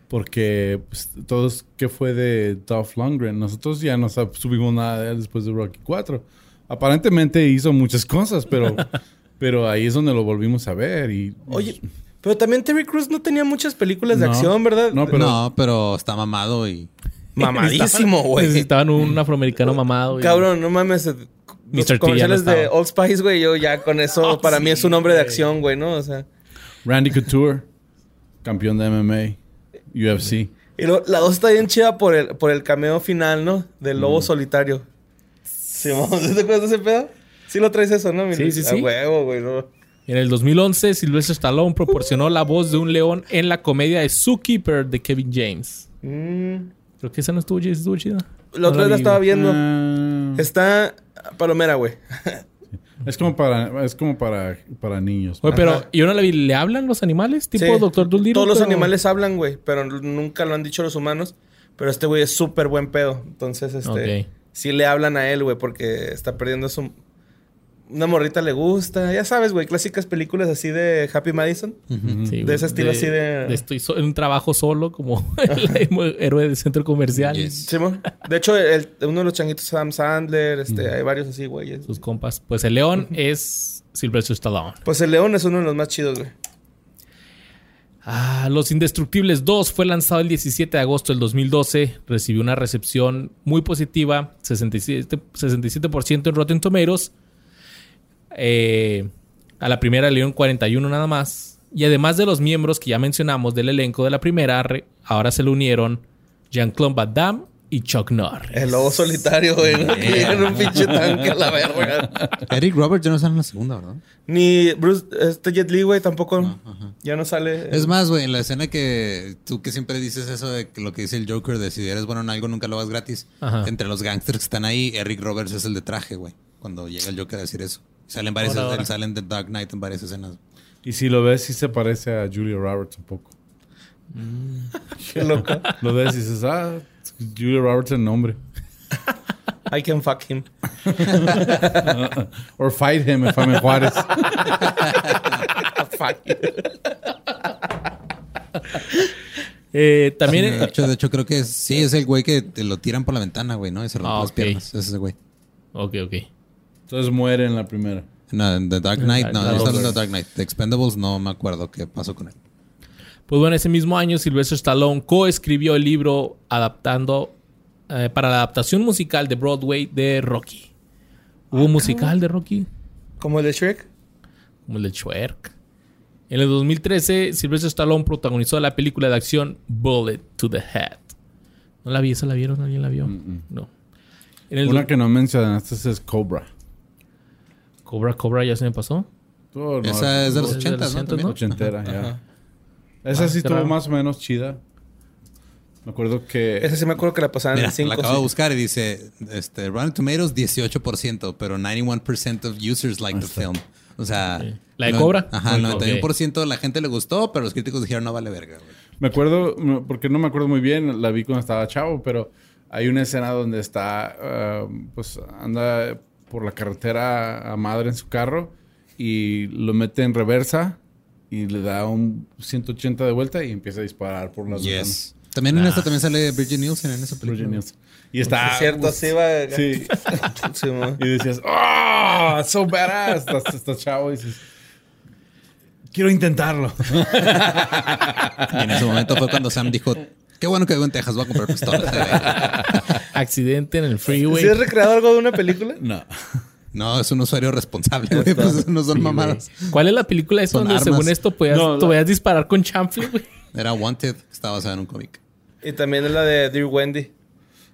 Porque pues, todos que fue de Dolph Lundgren, nosotros ya no subimos nada de él después de Rocky 4. Aparentemente hizo muchas cosas, pero, pero ahí es donde lo volvimos a ver. Y, Oye, pero también Terry Crews no tenía muchas películas de No. acción, ¿verdad? No, pero- no, pero está mamado y... Mamadísimo, güey. Necesitaban un afroamericano mamado. güey. Cabrón, no mames. eh, Los Mr. Comerciales de. Old Spice, güey, yo ya con eso, Oh, para mí sí, es un hombre de acción, güey, ¿no? O sea. Randy Couture, campeón de MMA, UFC. Y lo- la dos está bien chida por el, por el cameo final, ¿no? Del Mm. lobo solitario. Sí, ¿te acuerdas de ese pedo? Sí lo traes eso, ¿no? mi Sí, Luis? sí, A sí. huevo, güey, no. En el 2011, Sylvester Stallone proporcionó la voz de un león en la comedia de Zookeeper de Kevin James. Mm. Creo que esa no estuvo, estuvo chida. La No otra vez la vi, estaba güey. viendo. Ah, Está palomera, güey. es como para, es como para, para niños. Oye, pero Ajá. yo no la vi. ¿Le hablan los animales? Tipo Sí. Doctor Dolittle. Todos los pero- animales hablan, güey, pero nunca lo han dicho los humanos. Pero este güey es súper buen pedo. Entonces, este... Ok. Sí le hablan a él, güey, porque está perdiendo su... Una morrita le gusta. Ya sabes, güey, clásicas películas así de Happy Madison. Sí, De ese estilo así de- Estoy so- en un trabajo solo como el héroe del centro comercial. Yes. De hecho, el- uno de los changuitos Sam Sandler, este, hay varios así, güey. Sus compas. Pues el león es Sylvester Stallone. Pues el León es uno de los más chidos, güey. Ah, Los Indestructibles 2 fue lanzado el 17 de agosto del 2012. Recibió una recepción muy positiva, 67%, 67% en Rotten Tomatoes. Eh, a la primera le dieron 41 nada más. Y además de los miembros que ya mencionamos del elenco de la primera, re- ahora se le unieron Jean-Claude Van Damme y Chuck Norris. El lobo solitario, güey. llega en un pinche tanque a la verga. Eric Roberts ya no sale en la segunda, ¿verdad? Ni Bruce, este Jet Li, güey, tampoco. Ya no sale. Es más, güey, en la escena que tú que siempre dices eso de que lo que dice el Joker de si eres bueno en algo nunca lo hagas gratis. Ajá. Entre los gangsters que están ahí, Eric Roberts es el de traje, güey. cuando llega el Joker a decir eso. Salen varias Ahora, ahora. salen de Dark Knight en varias escenas. Y si lo ves, sí se parece a Julia Roberts un poco. Qué loco. Lo ves y dices, ah, Julia Roberts el nombre. I can fuck him. Or fight him if I'm in Juárez. fuck him. Eh, también. de, hecho, de hecho, creo que es- sí, es el güey que te lo tiran por la ventana, güey, ¿no? Y se rompe Ah, las piernas. Ese es el güey. Ok, ok. Entonces muere en la primera. No, en The Dark Knight, no, no hablando de Dark Knight. The Expendables no me acuerdo qué pasó con él. Pues bueno, ese mismo año Sylvester Stallone coescribió el libro adaptando eh, para la adaptación musical de Broadway de Rocky. ¿Hubo musical de Rocky? ¿Como el de Shrek? Como el de Shrek. En el 2013, Sylvester Stallone protagonizó la película de acción Bullet to the Head. ¿No la vi? ¿Esa la vieron? ¿Alguien la vio? No. En el Una que no mencionaste es Cobra. Cobra Cobra ya se me pasó. Oh, no, Esa es de los es de los 80, ¿no? 80, También. ochentera, ya. Esa Ah, sí estuvo más o menos chida. Me acuerdo que... Ese sí me acuerdo que la pasaban Mira, en 5. la acabo de buscar y dice, este, Rotten Tomatoes 18%, pero 91% of users like the film. O sea... ¿La de no- Cobra? Ajá, el Ok. 91% de la gente le gustó, pero los críticos dijeron no vale verga, güey. Me acuerdo, porque no me acuerdo muy bien, la vi cuando estaba chavo, pero hay una escena donde está, ah, pues anda por la carretera a madre en su carro y lo mete en reversa y le da un 180 de vuelta y empieza a disparar por las Yes. También en esta también sale Bridget Nielsen en esa película. ventanas. Y está... Es cierto, así va. Sí. Y decías, ¡Oh! ¡So badass! Estás, estás chavo y dices, quiero intentarlo. Y en ese momento fue cuando Sam dijo, qué bueno que vivo en Texas, voy a comprar pistolas. Accidente en el freeway. ¿Sí has recreado algo de una película? No. no, es un usuario responsable, güey. Pues no son Sí, mamadas. ¿Cuál es la película esa donde armas. según esto podías, No, la- podías disparar con chanfle, güey? Era Wanted, que estaba basada en un cómic. Y también es la de Dear Wendy.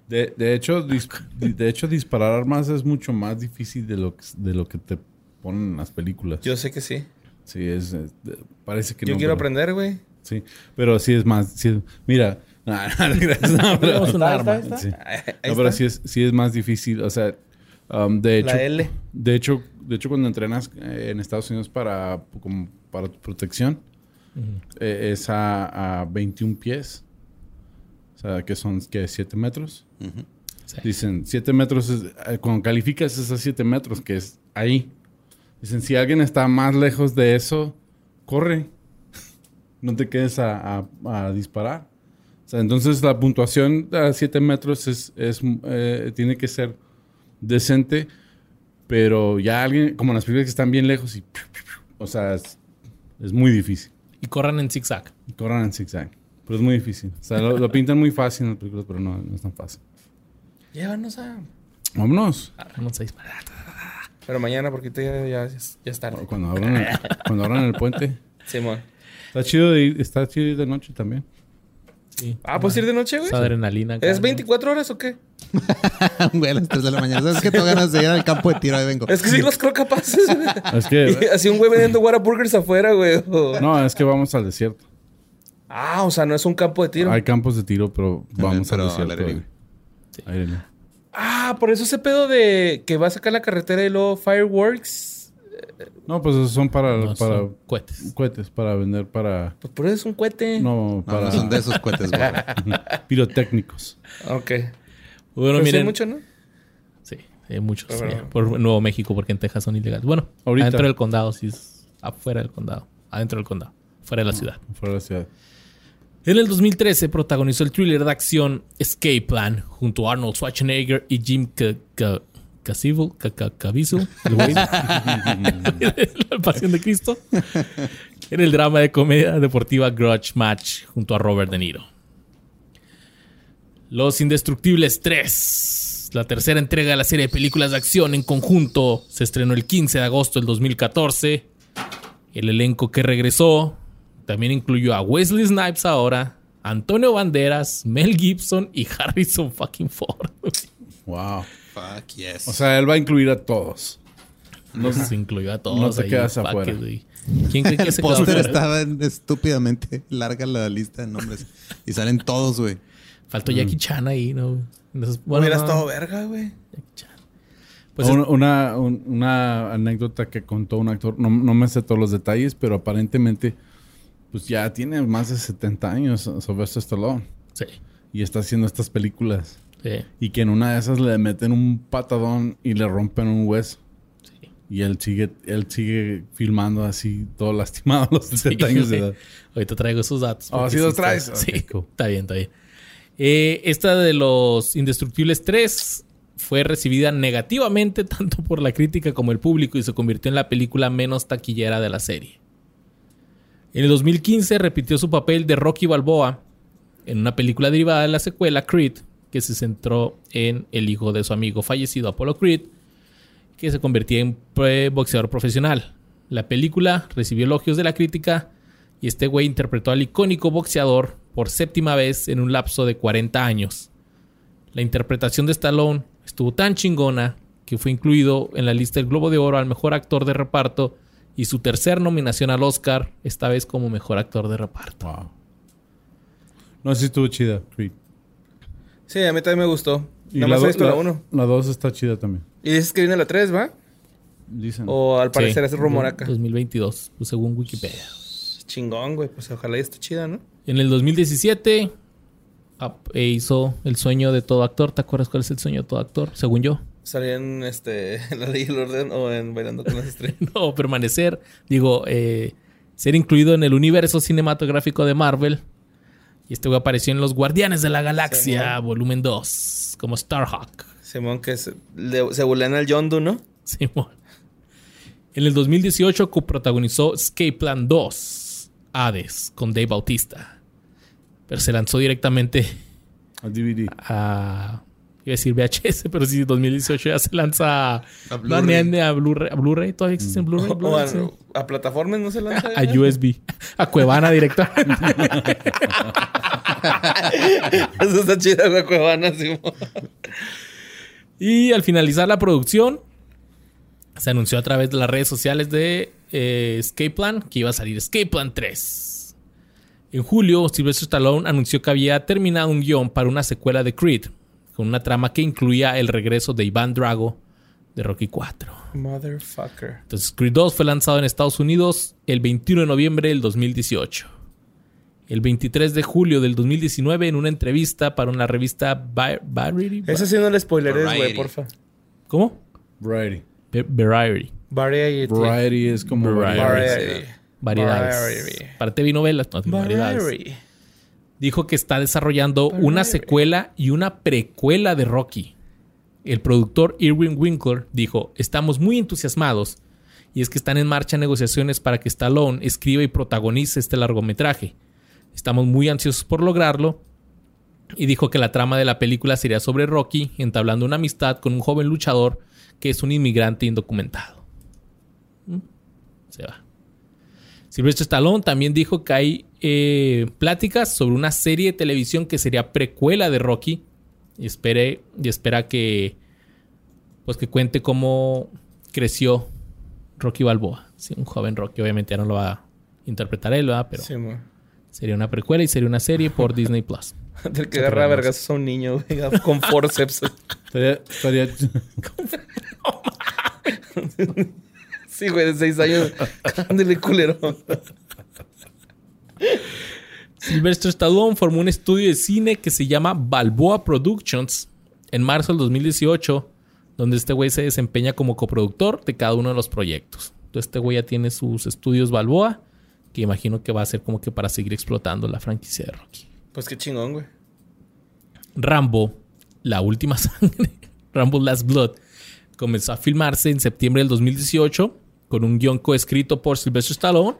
De, de hecho, dis- de hecho, disparar armas es mucho más difícil de lo que, de lo que te ponen en las películas. Yo sé que sí. Sí, es, es- de- parece que Yo no. quiero pero- aprender, güey. Sí, pero sí es más. sí mira, no, no, no, gracias, no, pero, Tenemos un arma. está, sí. está. Ahí- ahí No, pero está. sí es, sí es más difícil. O sea, um, de hecho. La L. De hecho, de hecho, cuando entrenas eh, en Estados Unidos para, como para tu protección, eh, es a, a 21 pies. O sea, que son, ¿qué? ¿7 metros? Sí. Dicen, 7 metros, es- eh, cuando calificas es a 7 metros, que es ahí. Dicen, si alguien está más lejos de eso, corre. No te quedes a, a- a disparar. O sea, entonces la puntuación a 7 metros es, es, eh, tiene que ser decente, pero ya alguien, como las películas que están bien lejos y... O sea, es, es muy difícil. Y corran en zigzag. Corran en zigzag. Pero es muy difícil. O sea, lo, lo pintan muy fácil en las películas, pero no, no es tan fácil. Llévanos a... Vámonos. Vamos a disparar. Pero mañana, porque ya, ya, ya es tarde. Cuando abran el, cuando abran el puente. Simón. Está chido de ir, está chido ir de noche también. Sí. Ah, ¿puedes ir de noche, güey? Esa adrenalina. ¿Es ¿no? 24 horas o qué? Güey, a las 3 de la mañana. ¿Sabes que tengo ganas de ir al campo de tiro? Ahí vengo. Es que sí los creo capaces. Es que... Así un güey vendiendo Whataburgers afuera, güey. o- No, es que vamos al desierto. Ah, o sea, no es un campo de tiro. Hay campos de tiro, pero vamos pero al al desierto. aire libre. Sí. Aire libre. Ah, por eso ese pedo de que va a sacar la carretera y luego Fireworks. No, pues esos son para, No, para son cohetes. cohetes, para vender para... Pues por eso es un cohete. No, para no son de esos cohetes, güey. pirotécnicos. Ok. Bueno, Pero sí hay mucho, ¿no? Sí, hay muchos. Pero- ya, por Nuevo México, porque en Texas son ilegales. Bueno, Ahorita. adentro del condado, sí es afuera del condado. Adentro del condado, fuera de la ciudad. Fuera de la ciudad. En el 2013 protagonizó el thriller de acción Escape Plan junto a Arnold Schwarzenegger y Jim Ca- Ca- Caviezel, Ca- Ca- Caviezel, el güey la Pasión de Cristo, en el drama de comedia deportiva Grudge Match junto a Robert De Niro. Los Indestructibles 3, la tercera entrega de la serie de películas de acción en conjunto, se estrenó el 15 de agosto del 2014. El elenco que regresó también incluyó a Wesley Snipes ahora, Antonio Banderas, Mel Gibson y Harrison fucking Ford. Wow. Fuck yes. O sea, él va a incluir a todos. No se incluyó a todos. No te ahí, quedas fuck afuera. it. ¿Quién cree que el póster estaba en- estúpidamente larga la lista de nombres. Y salen todos, güey. Faltó Jackie Chan ahí, ¿no? Entonces, bueno, Hubiera no, estado verga, güey. Jackie Chan. Pues una, una, un- una anécdota que contó un actor, no, no me sé todos los detalles, pero aparentemente pues ya tiene más de 70 años Sylvester Stallone Sí. y está haciendo estas películas. Sí. Y que en una de esas le meten un patadón y le rompen un hueso. Sí. Y él sigue, él sigue filmando así, todo lastimado a los 70 Sí, años de edad. Ahorita traigo esos datos. Oh, ¿sí los está- traes? Sí, Ok, cool. está bien, está bien. Eh, esta de los Indestructibles 3 fue recibida negativamente tanto por la crítica como el público y se convirtió en la película menos taquillera de la serie. En el 2015 repitió su papel de Rocky Balboa en una película derivada de la secuela Creed, que se centró en el hijo de su amigo fallecido Apollo Creed, que se convertía en boxeador profesional. La película recibió elogios de la crítica y este güey interpretó al icónico boxeador por séptima vez en un lapso de 40 años. La interpretación de Stallone estuvo tan chingona que fue incluido en la lista del Globo de Oro al mejor actor de reparto y su tercer nominación al Oscar, esta vez como mejor actor de reparto. No si estuvo chida, Creed. Sí, a mí también me gustó. Y Nada más do- he visto la 1. La 2 está chida también. Y dices que viene la 3, ¿va? Dicen. O al parecer Sí, es rumor acá. 2022, pues, según Wikipedia. Chingón, güey. Pues ojalá y esté chida, ¿no? En el 2017 ap- e hizo El sueño de todo actor. ¿Te acuerdas cuál es el sueño de todo actor? Según yo. Salía en este, en la ley y el orden o en Bailando con las estrellas. no, permanecer, digo, eh, ser incluido en el universo cinematográfico de Marvel. Y este güey apareció en Los Guardianes de la Galaxia, Simón. volumen 2, como Starhawk. Simón, que se, le- se bulean al Yondu, ¿no? Simón. En el 2018 coprotagonizó Escape Plan 2, Hades, con Dave Bautista. Pero se lanzó directamente A DVD. a... Iba a decir VHS, pero sí, 2018 ya se lanza A Blu-ray. A Blu-ray. ¿Todavía existe en Blu-ray? Blu-ray, a, sí. a plataformas no se lanza. A USB. A Cuevana directamente. Eso está chido, güey, Cuevana, y al finalizar la producción, se anunció a través de las redes sociales de eh, Escape Plan que iba a salir Escape Plan 3. En julio, Sylvester Stallone anunció que había terminado un guion para una secuela de Creed, con una trama que incluía el regreso de Iván Drago de Rocky 4. Motherfucker. Entonces, Creed 2 fue lanzado en Estados Unidos el 21 de noviembre del 2018. El 23 de julio del 2019, en una entrevista para una revista Vi- Variety. Eso sí no le spoileres, güey, porfa. ¿Cómo? Variety. Va- Variety. Variety. Variety es como Variety. Variety. Variedades. Variety. Para TV novelas, no, variedades. Dijo que está desarrollando una secuela y una precuela de Rocky. El productor Irwin Winkler dijo, estamos muy entusiasmados y es que están en marcha negociaciones para que Stallone escriba y protagonice este largometraje. Estamos muy ansiosos por lograrlo y dijo que la trama de la película sería sobre Rocky entablando una amistad con un joven luchador que es un inmigrante indocumentado. ¿Mm? Se va. Sylvester Stallone también dijo que hay eh, pláticas sobre una serie de televisión que sería precuela de Rocky. Y, espere, y espera que pues que cuente cómo creció Rocky Balboa. Sí, un joven Rocky. Obviamente ya no lo va a interpretar él, ¿verdad? Pero sería una precuela y sería una serie por Disney Plus. Del que agarra a vergazos a un niño, güey, con forceps. Estaría, estaría- Sí, güey, de seis años. Ándale, culero. Sylvester Stallone formó un estudio de cine que se llama Balboa Productions en marzo del 2018, donde este güey se desempeña como coproductor de cada uno de los proyectos. Entonces este güey ya tiene sus estudios Balboa, que imagino que va a ser como que para seguir explotando la franquicia de Rocky. Pues qué chingón, güey. Rambo, la última sangre, Rambo Last Blood, comenzó a filmarse en septiembre del 2018 con un guion coescrito por Sylvester Stallone,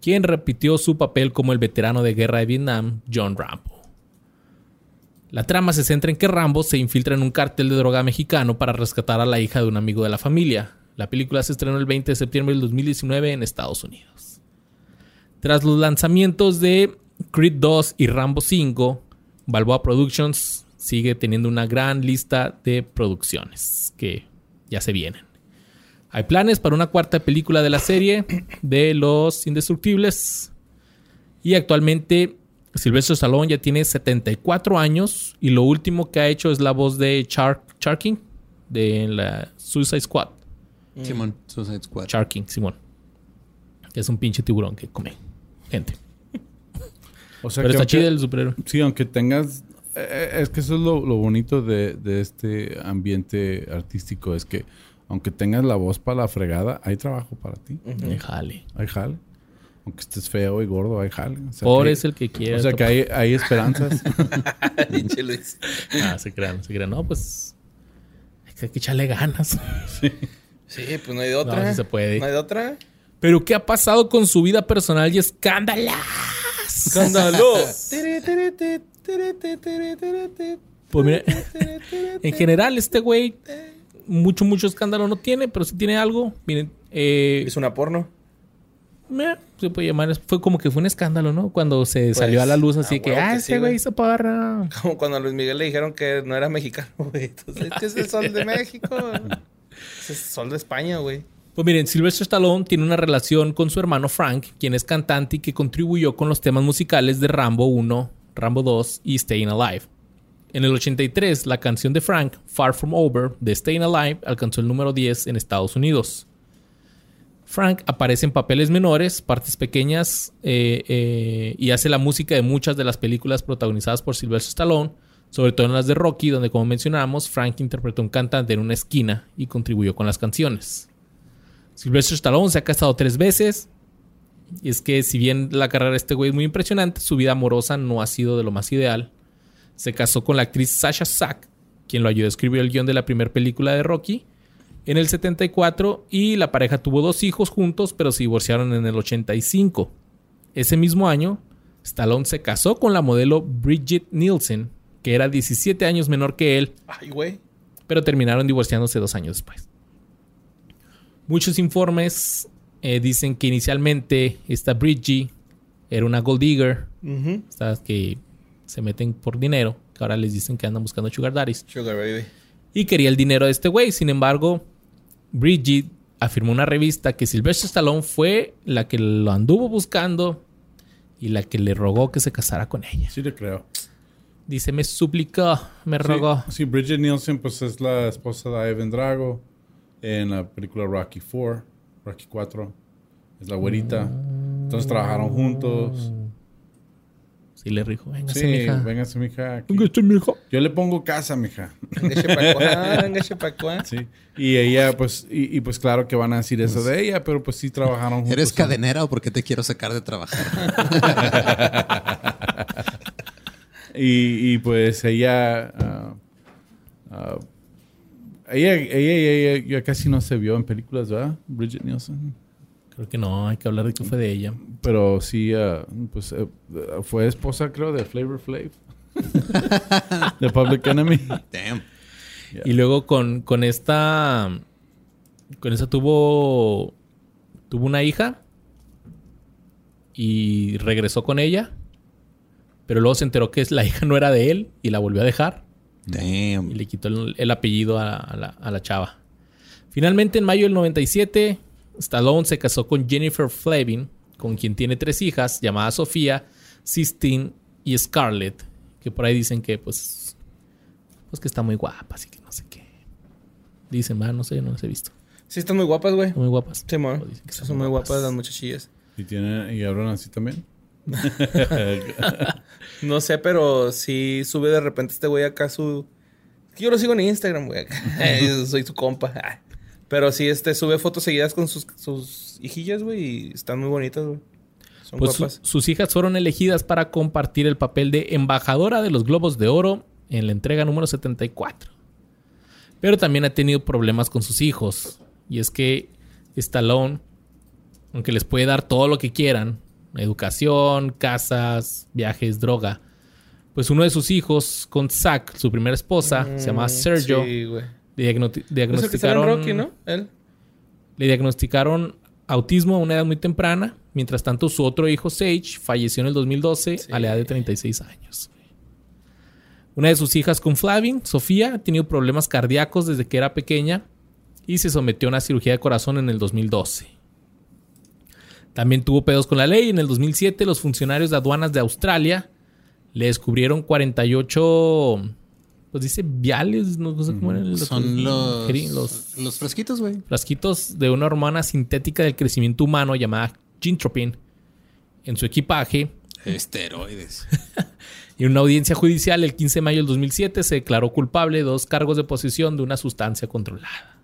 quien repitió su papel como el veterano de guerra de Vietnam, John Rambo. La trama se centra en que Rambo se infiltra en un cartel de droga mexicano para rescatar a la hija de un amigo de la familia. La película se estrenó el 20 de septiembre del 2019 en Estados Unidos. Tras los lanzamientos de Creed 2 y Rambo 5, Balboa Productions sigue teniendo una gran lista de producciones que ya se vienen. Hay planes para una cuarta película de la serie de Los Indestructibles. Y actualmente Sylvester Stallone ya tiene 74 años y lo último que ha hecho es la voz de Char Charking de la Suicide Squad. Simón, Suicide Squad. Shark King, Simón. Que es un pinche tiburón que come gente. O sea Pero que está aunque- chido el superhéroe. Sí, aunque tengas... eh, Es que eso es lo, lo bonito de, de este ambiente artístico. Es que aunque tengas la voz para la fregada, hay trabajo para ti. Eh, Jale. Hay jale. Aunque estés feo y gordo, hay jale. O sea, Pobre es el que quiere. O sea que hay, hay esperanzas. Ah, se crean, se crean. No, pues. Hay que, hay echarle ganas. Sí, pues no hay de otra. No, sí se puede. No hay de otra. Pero, ¿qué ha pasado con su vida personal y escándalas? ¡Escándalo! Pues mira, en general, este güey, mucho, mucho escándalo no tiene, pero sí tiene algo. Miren, eh, Es una porno. meh, se puede llamar, fue como que fue un escándalo, ¿no? Cuando se salió a la luz así a que, ah, ese güey hizo parra. Como cuando a Luis Miguel le dijeron que no era mexicano, güey. Entonces, es que es el sol de México. Es el sol de España, güey. Pues miren, Sylvester Stallone tiene una relación con su hermano Frank, quien es cantante y que contribuyó con los temas musicales de Rambo 1, Rambo 2 y Staying Alive. En el 83, la canción de Frank, Far From Over, de Staying Alive, alcanzó el número 10 en Estados Unidos. Frank aparece en papeles menores, partes pequeñas, eh, eh, y hace la música de muchas de las películas protagonizadas por Sylvester Stallone, sobre todo en las de Rocky, donde como mencionamos, Frank interpretó un cantante en una esquina y contribuyó con las canciones. Sylvester Stallone se ha casado tres veces. Y es que si bien la carrera de este güey es muy impresionante, su vida amorosa no ha sido de lo más ideal. Se casó con la actriz Sasha Sack, quien lo ayudó a escribir el guion de la primera película de Rocky, en el 74 y la pareja tuvo dos hijos juntos, pero se divorciaron en el 85. Ese mismo año, Stallone se casó con la modelo Bridget Nielsen, que era 17 años menor que él, Ay, güey. pero terminaron divorciándose dos años después. Muchos informes eh, dicen que inicialmente esta Bridgie era una gold digger, estas que se meten por dinero, que ahora les dicen que andan buscando sugar daddies, Sugar baby. y quería el dinero de este güey. Sin embargo, Bridget afirmó en una revista que Sylvester Stallone fue la que lo anduvo buscando y la que le rogó que se casara con ella. sí, le creo. Dice, me suplicó, me Sí, rogó. Sí, Bridget Nielsen, pues es la esposa de Ivan Drago en la película Rocky 4, Rocky 4. Es la güerita. Entonces trabajaron juntos. Sí, le rijo, venga, Sí, mija. véngase, mija. Véngase, mija. Yo le pongo casa, mija. Venga, chepacuá. Sí. Y ella, pues, y, y, pues claro que van a decir eso de ella, pero pues sí trabajaron juntos. ¿Eres en- cadenera o por qué te quiero sacar de trabajar? Y, y, pues ella, ah, ah, ella, ella, ella, ella ya casi no se vio en películas, ¿verdad? Bridget Nielsen. Creo que no, hay que hablar de que fue de ella. Pero sí, ah, pues eh, fue esposa, creo, de Flavor Flav. de Public Enemy. Damn. Y luego con, con esta. Con esta tuvo. Tuvo una hija. Y regresó con ella. Pero luego se enteró que la hija no era de él. Y la volvió a dejar. Y Damn. le quitó el, el apellido a, a la, a la chava. Finalmente, en mayo del 97, Stallone se casó con Jennifer Flavin, con quien tiene tres hijas, llamadas Sofía, Sistine y Scarlett, que por ahí dicen que, pues, pues que está muy guapa, así que no sé qué. Dicen, va, no sé, no las he visto. Sí, están muy guapas, güey. Muy guapas. Sí, que Son muy guapas las muchachillas. Y, tiene, y hablan así también. No sé, pero sí sube de repente este güey acá su. Yo lo sigo en Instagram, güey. Yo Soy su compa. Pero sí, este sube fotos seguidas con sus, sus hijillas, güey. Y están muy bonitas, güey. Son Pues su- sus hijas fueron elegidas para compartir el papel de embajadora de los Globos de Oro en la entrega número 74. Pero también ha tenido problemas con sus hijos. Y es que Stallone, aunque les puede dar todo lo que quieran, educación, casas, viajes, droga, pues uno de sus hijos, con Zack, su primera esposa, se llama Sergio, Mm, Sí, güey. Le diagno- Es el que sale en diagnosticaron... Rocky, ¿no? Él. Le diagnosticaron autismo a una edad muy temprana. Mientras tanto, su otro hijo, Sage, falleció en el 2012 Sí. a la edad de 36 años. Una de sus hijas con Flavin, Sofía, ha tenido problemas cardíacos desde que era pequeña y se sometió a una cirugía de corazón en el 2012. También tuvo pedos con la ley. En el 2007, los funcionarios de aduanas de Australia le descubrieron 48 pues dice viales, no sé cómo eran los, Son los, los los fresquitos, güey. frasquitos de una hormona sintética del crecimiento humano llamada gintropin en su equipaje. Esteroides. Y en una audiencia judicial el 15 de mayo del 2007 se declaró culpable de dos cargos de posesión de una sustancia controlada.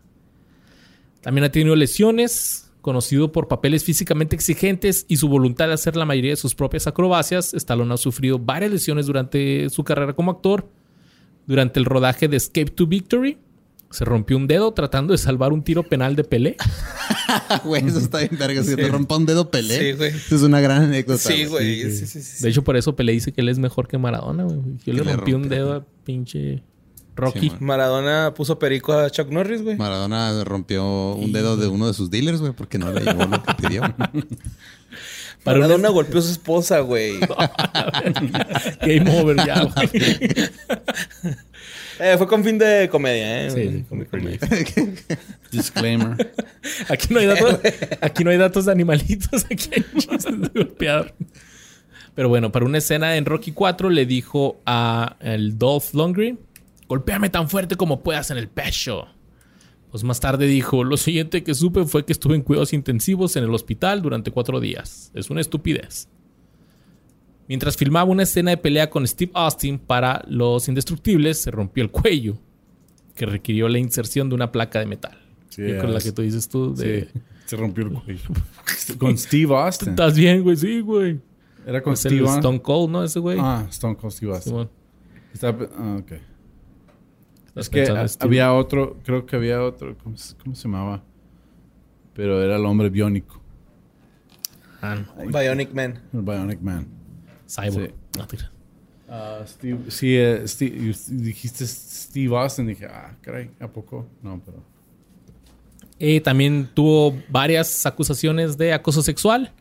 También ha tenido lesiones, conocido por papeles físicamente exigentes y su voluntad de hacer la mayoría de sus propias acrobacias. Stallone ha sufrido varias lesiones durante su carrera como actor. Durante el rodaje de Escape to Victory, se rompió un dedo tratando de salvar un tiro penal de Pelé. Güey, eso está bien verga. Si te rompa un dedo pelé. Sí, güey. Eso es una gran anécdota. Sí, güey. Sí, sí, sí. De hecho, por eso Pelé dice que él es mejor que Maradona, güey. Yo le le rompí un dedo a pinche Rocky. Sí. Maradona puso perico a Chuck Norris, güey. Maradona rompió un dedo de uno de sus dealers, güey, porque no le llevó lo que pidió. Para Maradona golpeó a su esposa, güey. Game over ya, güey. Eh, fue con fin de comedia, ¿eh? Sí, sí, Con comedia. Disclaimer. Aquí no hay datos, aquí no hay datos de animalitos, aquí hay de golpear. Pero bueno, para una escena en Rocky 4 le dijo a el Dolph Lundgren, golpéame tan fuerte como puedas en el pecho. Pues más tarde dijo, lo siguiente que supe fue que estuve en cuidados intensivos en el hospital durante cuatro días. Es una estupidez. Mientras filmaba una escena de pelea con Steve Austin para Los Indestructibles, se rompió el cuello, que requirió la inserción de una placa de metal. Sí, Y con la que tú dices tú de... Sí, se rompió el cuello. con Steve Austin. ¿Estás bien, güey? Sí, güey. Era con Es el Steve Austin. Stone Cold, ¿no? Ese güey. Ah, Stone Cold Steve Austin. Ah, ok. Es que había otro, creo que había otro, ¿cómo, se- cómo se llamaba? Pero era el hombre biónico, Ah, no. Bionic Man. el Bionic Man. Cyborg. Sí. No. Ah, Steve, sí, eh, Steve- dijiste Steve Austin, dije, ah, caray, ¿a poco? No, pero... Eh, también tuvo varias acusaciones de acoso sexual.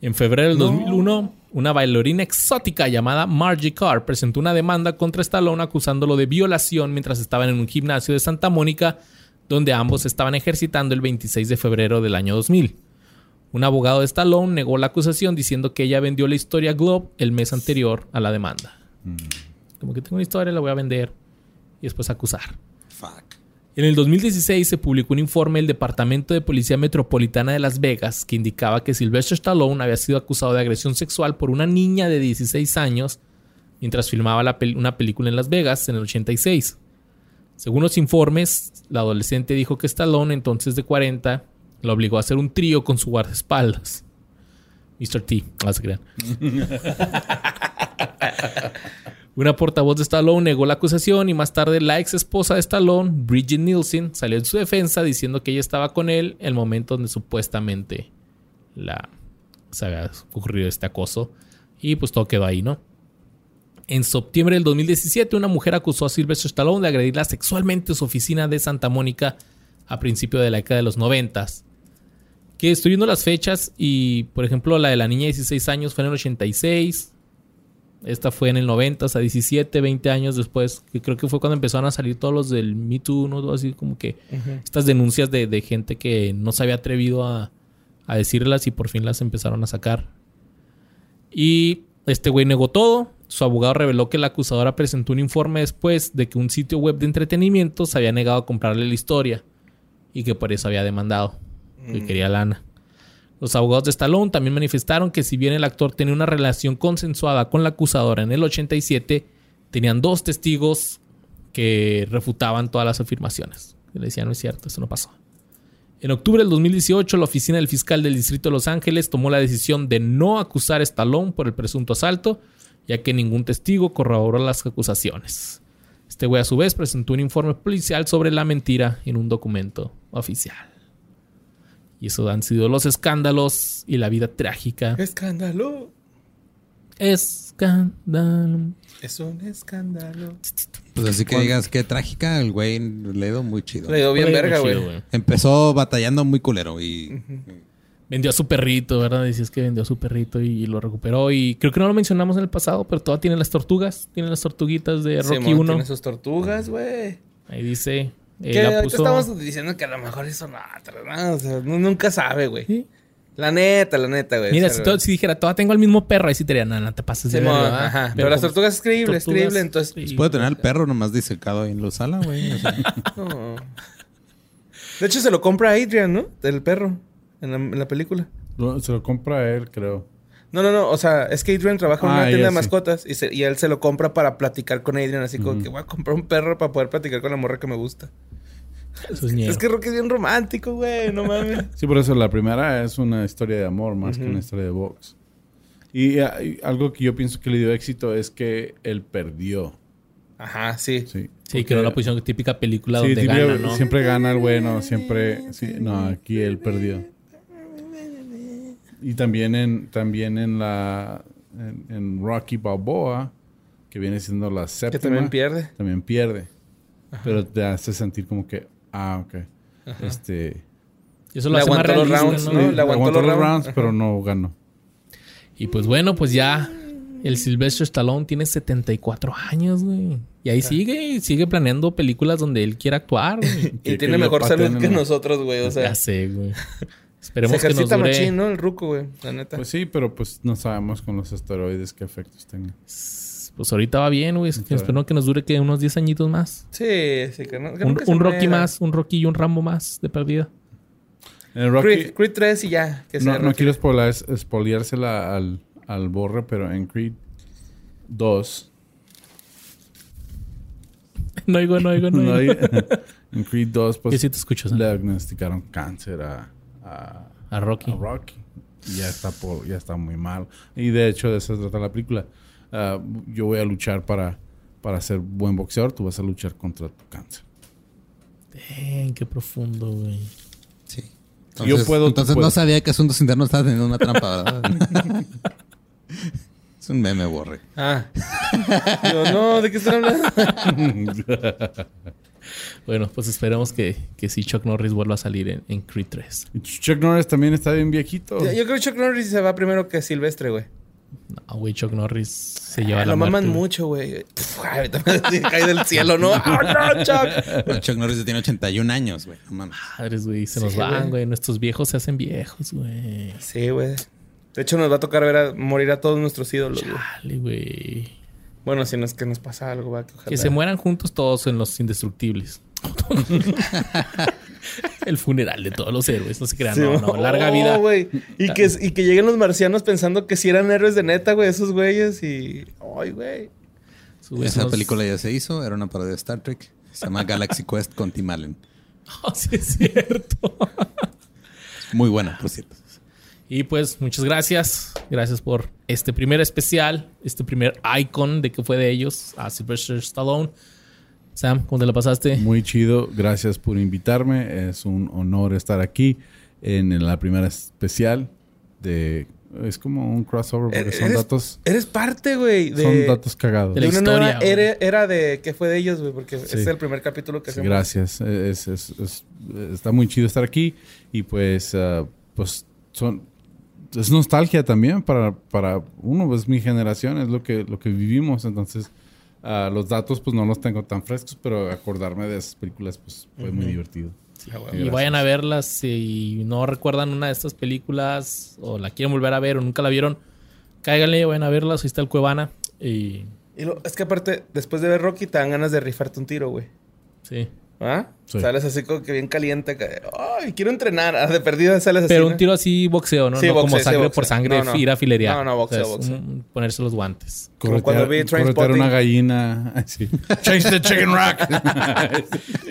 En febrero del 2001, una bailarina exótica llamada Margie Carr presentó una demanda contra Stallone acusándolo de violación mientras estaban en un gimnasio de Santa Mónica, donde ambos estaban ejercitando el 26 de febrero del año 2000. Un abogado de Stallone negó la acusación diciendo que ella vendió la historia Globe el mes anterior a la demanda. Como que tengo una historia, la voy a vender y después acusar. Fuck. En el 2016 se publicó un informe del Departamento de Policía Metropolitana de Las Vegas que indicaba que Sylvester Stallone había sido acusado de agresión sexual por una niña de 16 años mientras filmaba una película en Las Vegas en el 86. Según los informes, la adolescente dijo que Stallone, entonces de 40, la obligó a hacer un trío con su guardaespaldas. Mr. T, se crean. Una portavoz de Stallone negó la acusación y más tarde la ex esposa de Stallone, Bridget Nielsen, salió en su defensa diciendo que ella estaba con él el momento donde supuestamente la, se había ocurrido este acoso. Y pues todo quedó ahí, ¿no? En septiembre del 2017, una mujer acusó a Sylvester Stallone de agredirla sexualmente en su oficina de Santa Mónica a principios de la década de los 90. Que estoy las fechas y, por ejemplo, la de la niña de 16 años fue en el 86. Esta fue en el 90, o sea, 17, 20 años después, que creo que fue cuando empezaron a salir todos los del Me Too, ¿no? Así como que estas denuncias de, de gente que no se había atrevido a, a decirlas y por fin las empezaron a sacar. Y este güey negó todo. Su abogado reveló que la acusadora presentó un informe después de que un sitio web de entretenimiento se había negado a comprarle la historia y que por eso había demandado, que quería lana. Los abogados de Stallone también manifestaron que si bien el actor tenía una relación consensuada con la acusadora en el 87, tenían dos testigos que refutaban todas las afirmaciones. Le decían, no es cierto, eso no pasó. En octubre del 2018, la oficina del fiscal del Distrito de Los Ángeles tomó la decisión de no acusar a Stallone por el presunto asalto, ya que ningún testigo corroboró las acusaciones. Este güey a su vez presentó un informe policial sobre la mentira en un documento oficial. Y eso han sido los escándalos y la vida trágica. Escándalo. Escándalo. Es un escándalo. Pues así que digas que trágica, el güey le dio muy chido. Le dio bien verga, güey. Empezó batallando muy culero y Vendió a su perrito, ¿verdad? Decías que vendió a su perrito y lo recuperó. Y creo que no lo mencionamos en el pasado, pero todavía tiene las tortugas. Tiene las tortuguitas de Rocky 1. Tiene sus tortugas, güey. Ahí dice. Eh, Que la ahorita puso- estamos diciendo que a lo mejor eso no, ¿no? O sea, uno nunca sabe, güey. Sí. La neta, la neta, güey. Mira, O sea, si, todo- si dijera, toda tengo el mismo perro, ahí sí te diría, no, no te pases de Simón, verga, ¿verdad?" ajá. Pero, las tortugas es creíble, es tortugas, creíble, entonces. sí. Puede tener al perro nomás disecado ahí en la sala, güey. O sea, no. De hecho, se lo compra Adrian, ¿no? El perro. En la, en la película. Lo- Se lo compra él, creo. No, no, no. O sea, es que Adrian trabaja en Ah, una tienda ya, de sí. mascotas y, se- y él se lo compra para platicar con Adrian. Así como que voy a comprar un perro para poder platicar con la morra que me gusta. Eso es. Es que Rocky es bien romántico, güey. No mames. Sí, por eso la primera es una historia de amor más que una historia de box. Y, ah, y algo que yo pienso que le dio éxito es que él perdió. Ajá, sí. Sí, Sí, que no la posición típica película Sí, donde típico- gana, ¿no? siempre gana el bueno, siempre... sí, no, aquí él perdió. Y también en, también en la... En, en Rocky Balboa, que viene siendo la Que séptima. también pierde. también pierde. Pero te hace sentir como que... Ah, ok. Este... Y Eso lo Le hace más aguantó los realista, rounds, ¿no? ¿no? Le aguantó los rounds. pero no ganó. Y pues bueno, pues ya el Sylvester Stallone tiene 74 años, güey. Y ahí sigue, y sigue planeando películas donde él quiera actuar, güey. Y Que- que tiene mejor salud que nosotros, güey. O sea, ya sé, güey. se Esperemos que nos ejercita dure... machín, ¿no? El ruco, güey. La neta. Pues sí, pero pues no sabemos con los esteroides qué efectos tengan. Pues ahorita va bien, güey. Espero que nos dure que unos 10 añitos más. sí, sí, que no. que Un, se un Rocky muera. más, un Rocky y un Rambo más de perdida. En Rocky, Creed, Creed 3 y ya. Que sea no, no quiero spoiler, spoileársela al, al borre, pero en Creed 2, No oigo, no oigo, no no oigo. en Creed 2, Yo pues sí te escucho, Sam. le diagnosticaron cáncer a, a, A Rocky. a Rocky. Ya está, por, ya está muy mal. Y de hecho, de eso se trata la película. Ah, yo voy a luchar para, para ser buen boxeador, tú vas a luchar contra tu cáncer. Dang, qué profundo, güey. sí. yo Entonces, puedo, tú entonces no sabía que Asuntos Internos estaba teniendo una trampa, ¿verdad? es un meme, borre. Ah. Yo, no, ¿de qué están hablando? Bueno, pues esperemos que, que sí Chuck Norris vuelva a salir en, en Creed 3. Y Chuck Norris también está bien viejito. Yo yo creo que Chuck Norris se va primero que Silvestre, güey. No, güey, Chuck Norris se lleva Ah, la Lo maman muerte, mucho, güey. Puf, ay, también Cae del cielo, ¿no? ¡Ah, no, Chuck! Pero Chuck Norris ya tiene 81 años, güey. No mames. Madres, güey, se Sí, nos van, güey. Nuestros viejos se hacen viejos, güey. Sí, güey. De hecho, nos va a tocar ver a morir a todos nuestros ídolos, güey. Dale, güey. Bueno, si no es que nos pasa algo, va. Que, ojalá. Que se mueran juntos todos en los indestructibles. El funeral de todos los héroes, no se crean, Sí, no, no, larga oh, vida. güey. Y que, y que lleguen los marcianos pensando que si eran héroes de neta, güey, esos güeyes. Y. Ay, güey. Esa nos- película ya se hizo, era una parodia de Star Trek. Se llama Galaxy Quest con Tim Allen. Oh, sí, es cierto. Muy buena, por cierto. Y pues, muchas gracias. Gracias por este primer especial, este primer icon de que fue de ellos, a Sylvester Stallone. Sam, ¿cómo te la pasaste? Muy chido, gracias por invitarme. Es un honor estar aquí en la primera especial de es como un crossover porque son Eres- datos Eres parte, güey. De, son datos cagados. de la historia, era, era de que fue de ellos, güey, porque Sí. este es el primer capítulo que Sí, hacemos. gracias. Es, es- es- está muy chido estar aquí y pues ah, pues son es nostalgia también para, para uno, pues mi generación es lo que lo que vivimos, entonces ah, los datos pues no los tengo tan frescos, pero acordarme de esas películas pues fue muy divertido. Ah. Y Gracias. vayan a verlas si no recuerdan una de estas películas o la quieren volver a ver o nunca la vieron, cáiganle, vayan a verlas. Ahí está el Cuevana. Y Y lo- es que aparte, después de ver Rocky, te dan ganas de rifarte un tiro, güey. sí. ¿Ah? Sí. Sales así como que bien caliente. que, Ay, quiero entrenar. Ah, De perdida sales así. Pero un tiro así boxeo, ¿no? Sí, no como boxeo, sangre boxeo. por sangre, No, no. ir a filerear. No, no, boxeo, O sea, es boxeo. un- ponerse los guantes. Como cuando vi Trainspotting. una gallina. Change the chicken rack.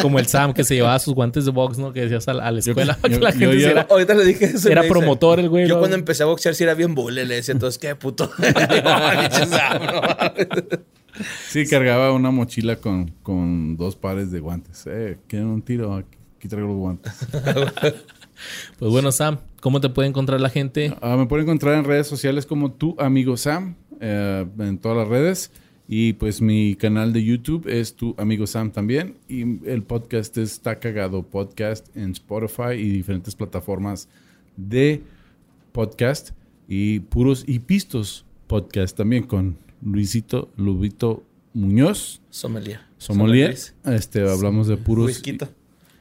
Como el Sam que se llevaba sus guantes de box, ¿no? Que decías a la, a la escuela para yo- que la yo gente ya- hiciera. Ahorita le dije eso. Era promotor el güey, Yo cuando empecé a boxear sí era bien bully. Le decía, entonces, ¿qué puto? Sí, cargaba una mochila con, con dos pares de guantes. Eh, ¿Quieren un tiro? Aquí, traigo los guantes. Pues bueno, Sam, ¿cómo te puede encontrar la gente? Ah, me pueden encontrar en redes sociales como tu amigo Sam, eh, en todas las redes. Y pues mi canal de YouTube es tu amigo Sam también. Y el podcast es Está Cagado Podcast en Spotify y diferentes plataformas de podcast. Y puros y pistos podcast también con Luisito Lubito Muñoz, Sommelier. Sommelier. Este, hablamos de puros Whisquito.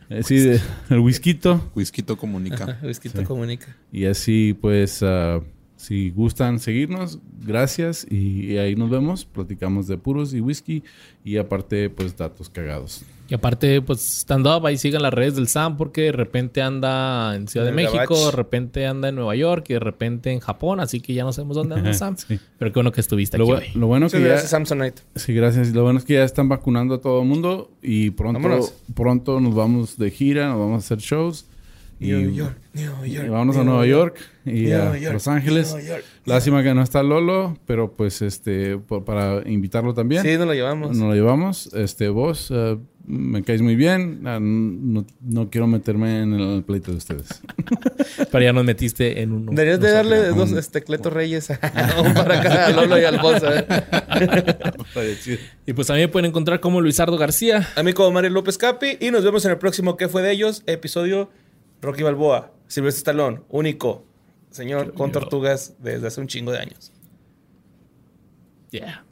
Eh, sí, de- el whisky. Whisky comunica. Whisky te comunica. Y así, pues, ah, si gustan seguirnos, gracias. Y, y ahí nos vemos. Platicamos de puros y whisky. Y aparte, pues, datos cagados. Y aparte, pues, stand-up, ahí sigan las redes del Sam porque de repente anda en Ciudad de México, de repente anda en Nueva York y de repente en Japón, así que ya no sabemos dónde anda Sam. Sí. Pero qué bueno que estuviste Lo, aquí, bu- lo bueno Muchas que ya... gracias, Samsonite. Sí, gracias. Lo bueno es que ya están vacunando a todo el mundo. Y pronto, Vámonos. pronto nos vamos de gira. Nos vamos a hacer shows. Y, New York, New y York. vámonos a Nueva York y New a York, Los Ángeles. New York. Lástima que no está Lolo, pero pues este por- para invitarlo también. Sí, nos lo llevamos. Nos lo llevamos. Este, vos eh, me caes muy bien. Ah, No, no quiero meterme en el pleito de ustedes. Pero ya nos metiste en un... Deberías de darle dos este, Cleto Reyes a uno para cada Lolo y al boss. ¿eh? Y pues a mí me pueden encontrar como Luisardo García. A mí como Mario López Capi. Y nos vemos en el próximo ¿Qué fue de ellos? Episodio Rocky Balboa. Silvestre Stallone. Único. Señor con tortugas desde hace un chingo de años. Yeah.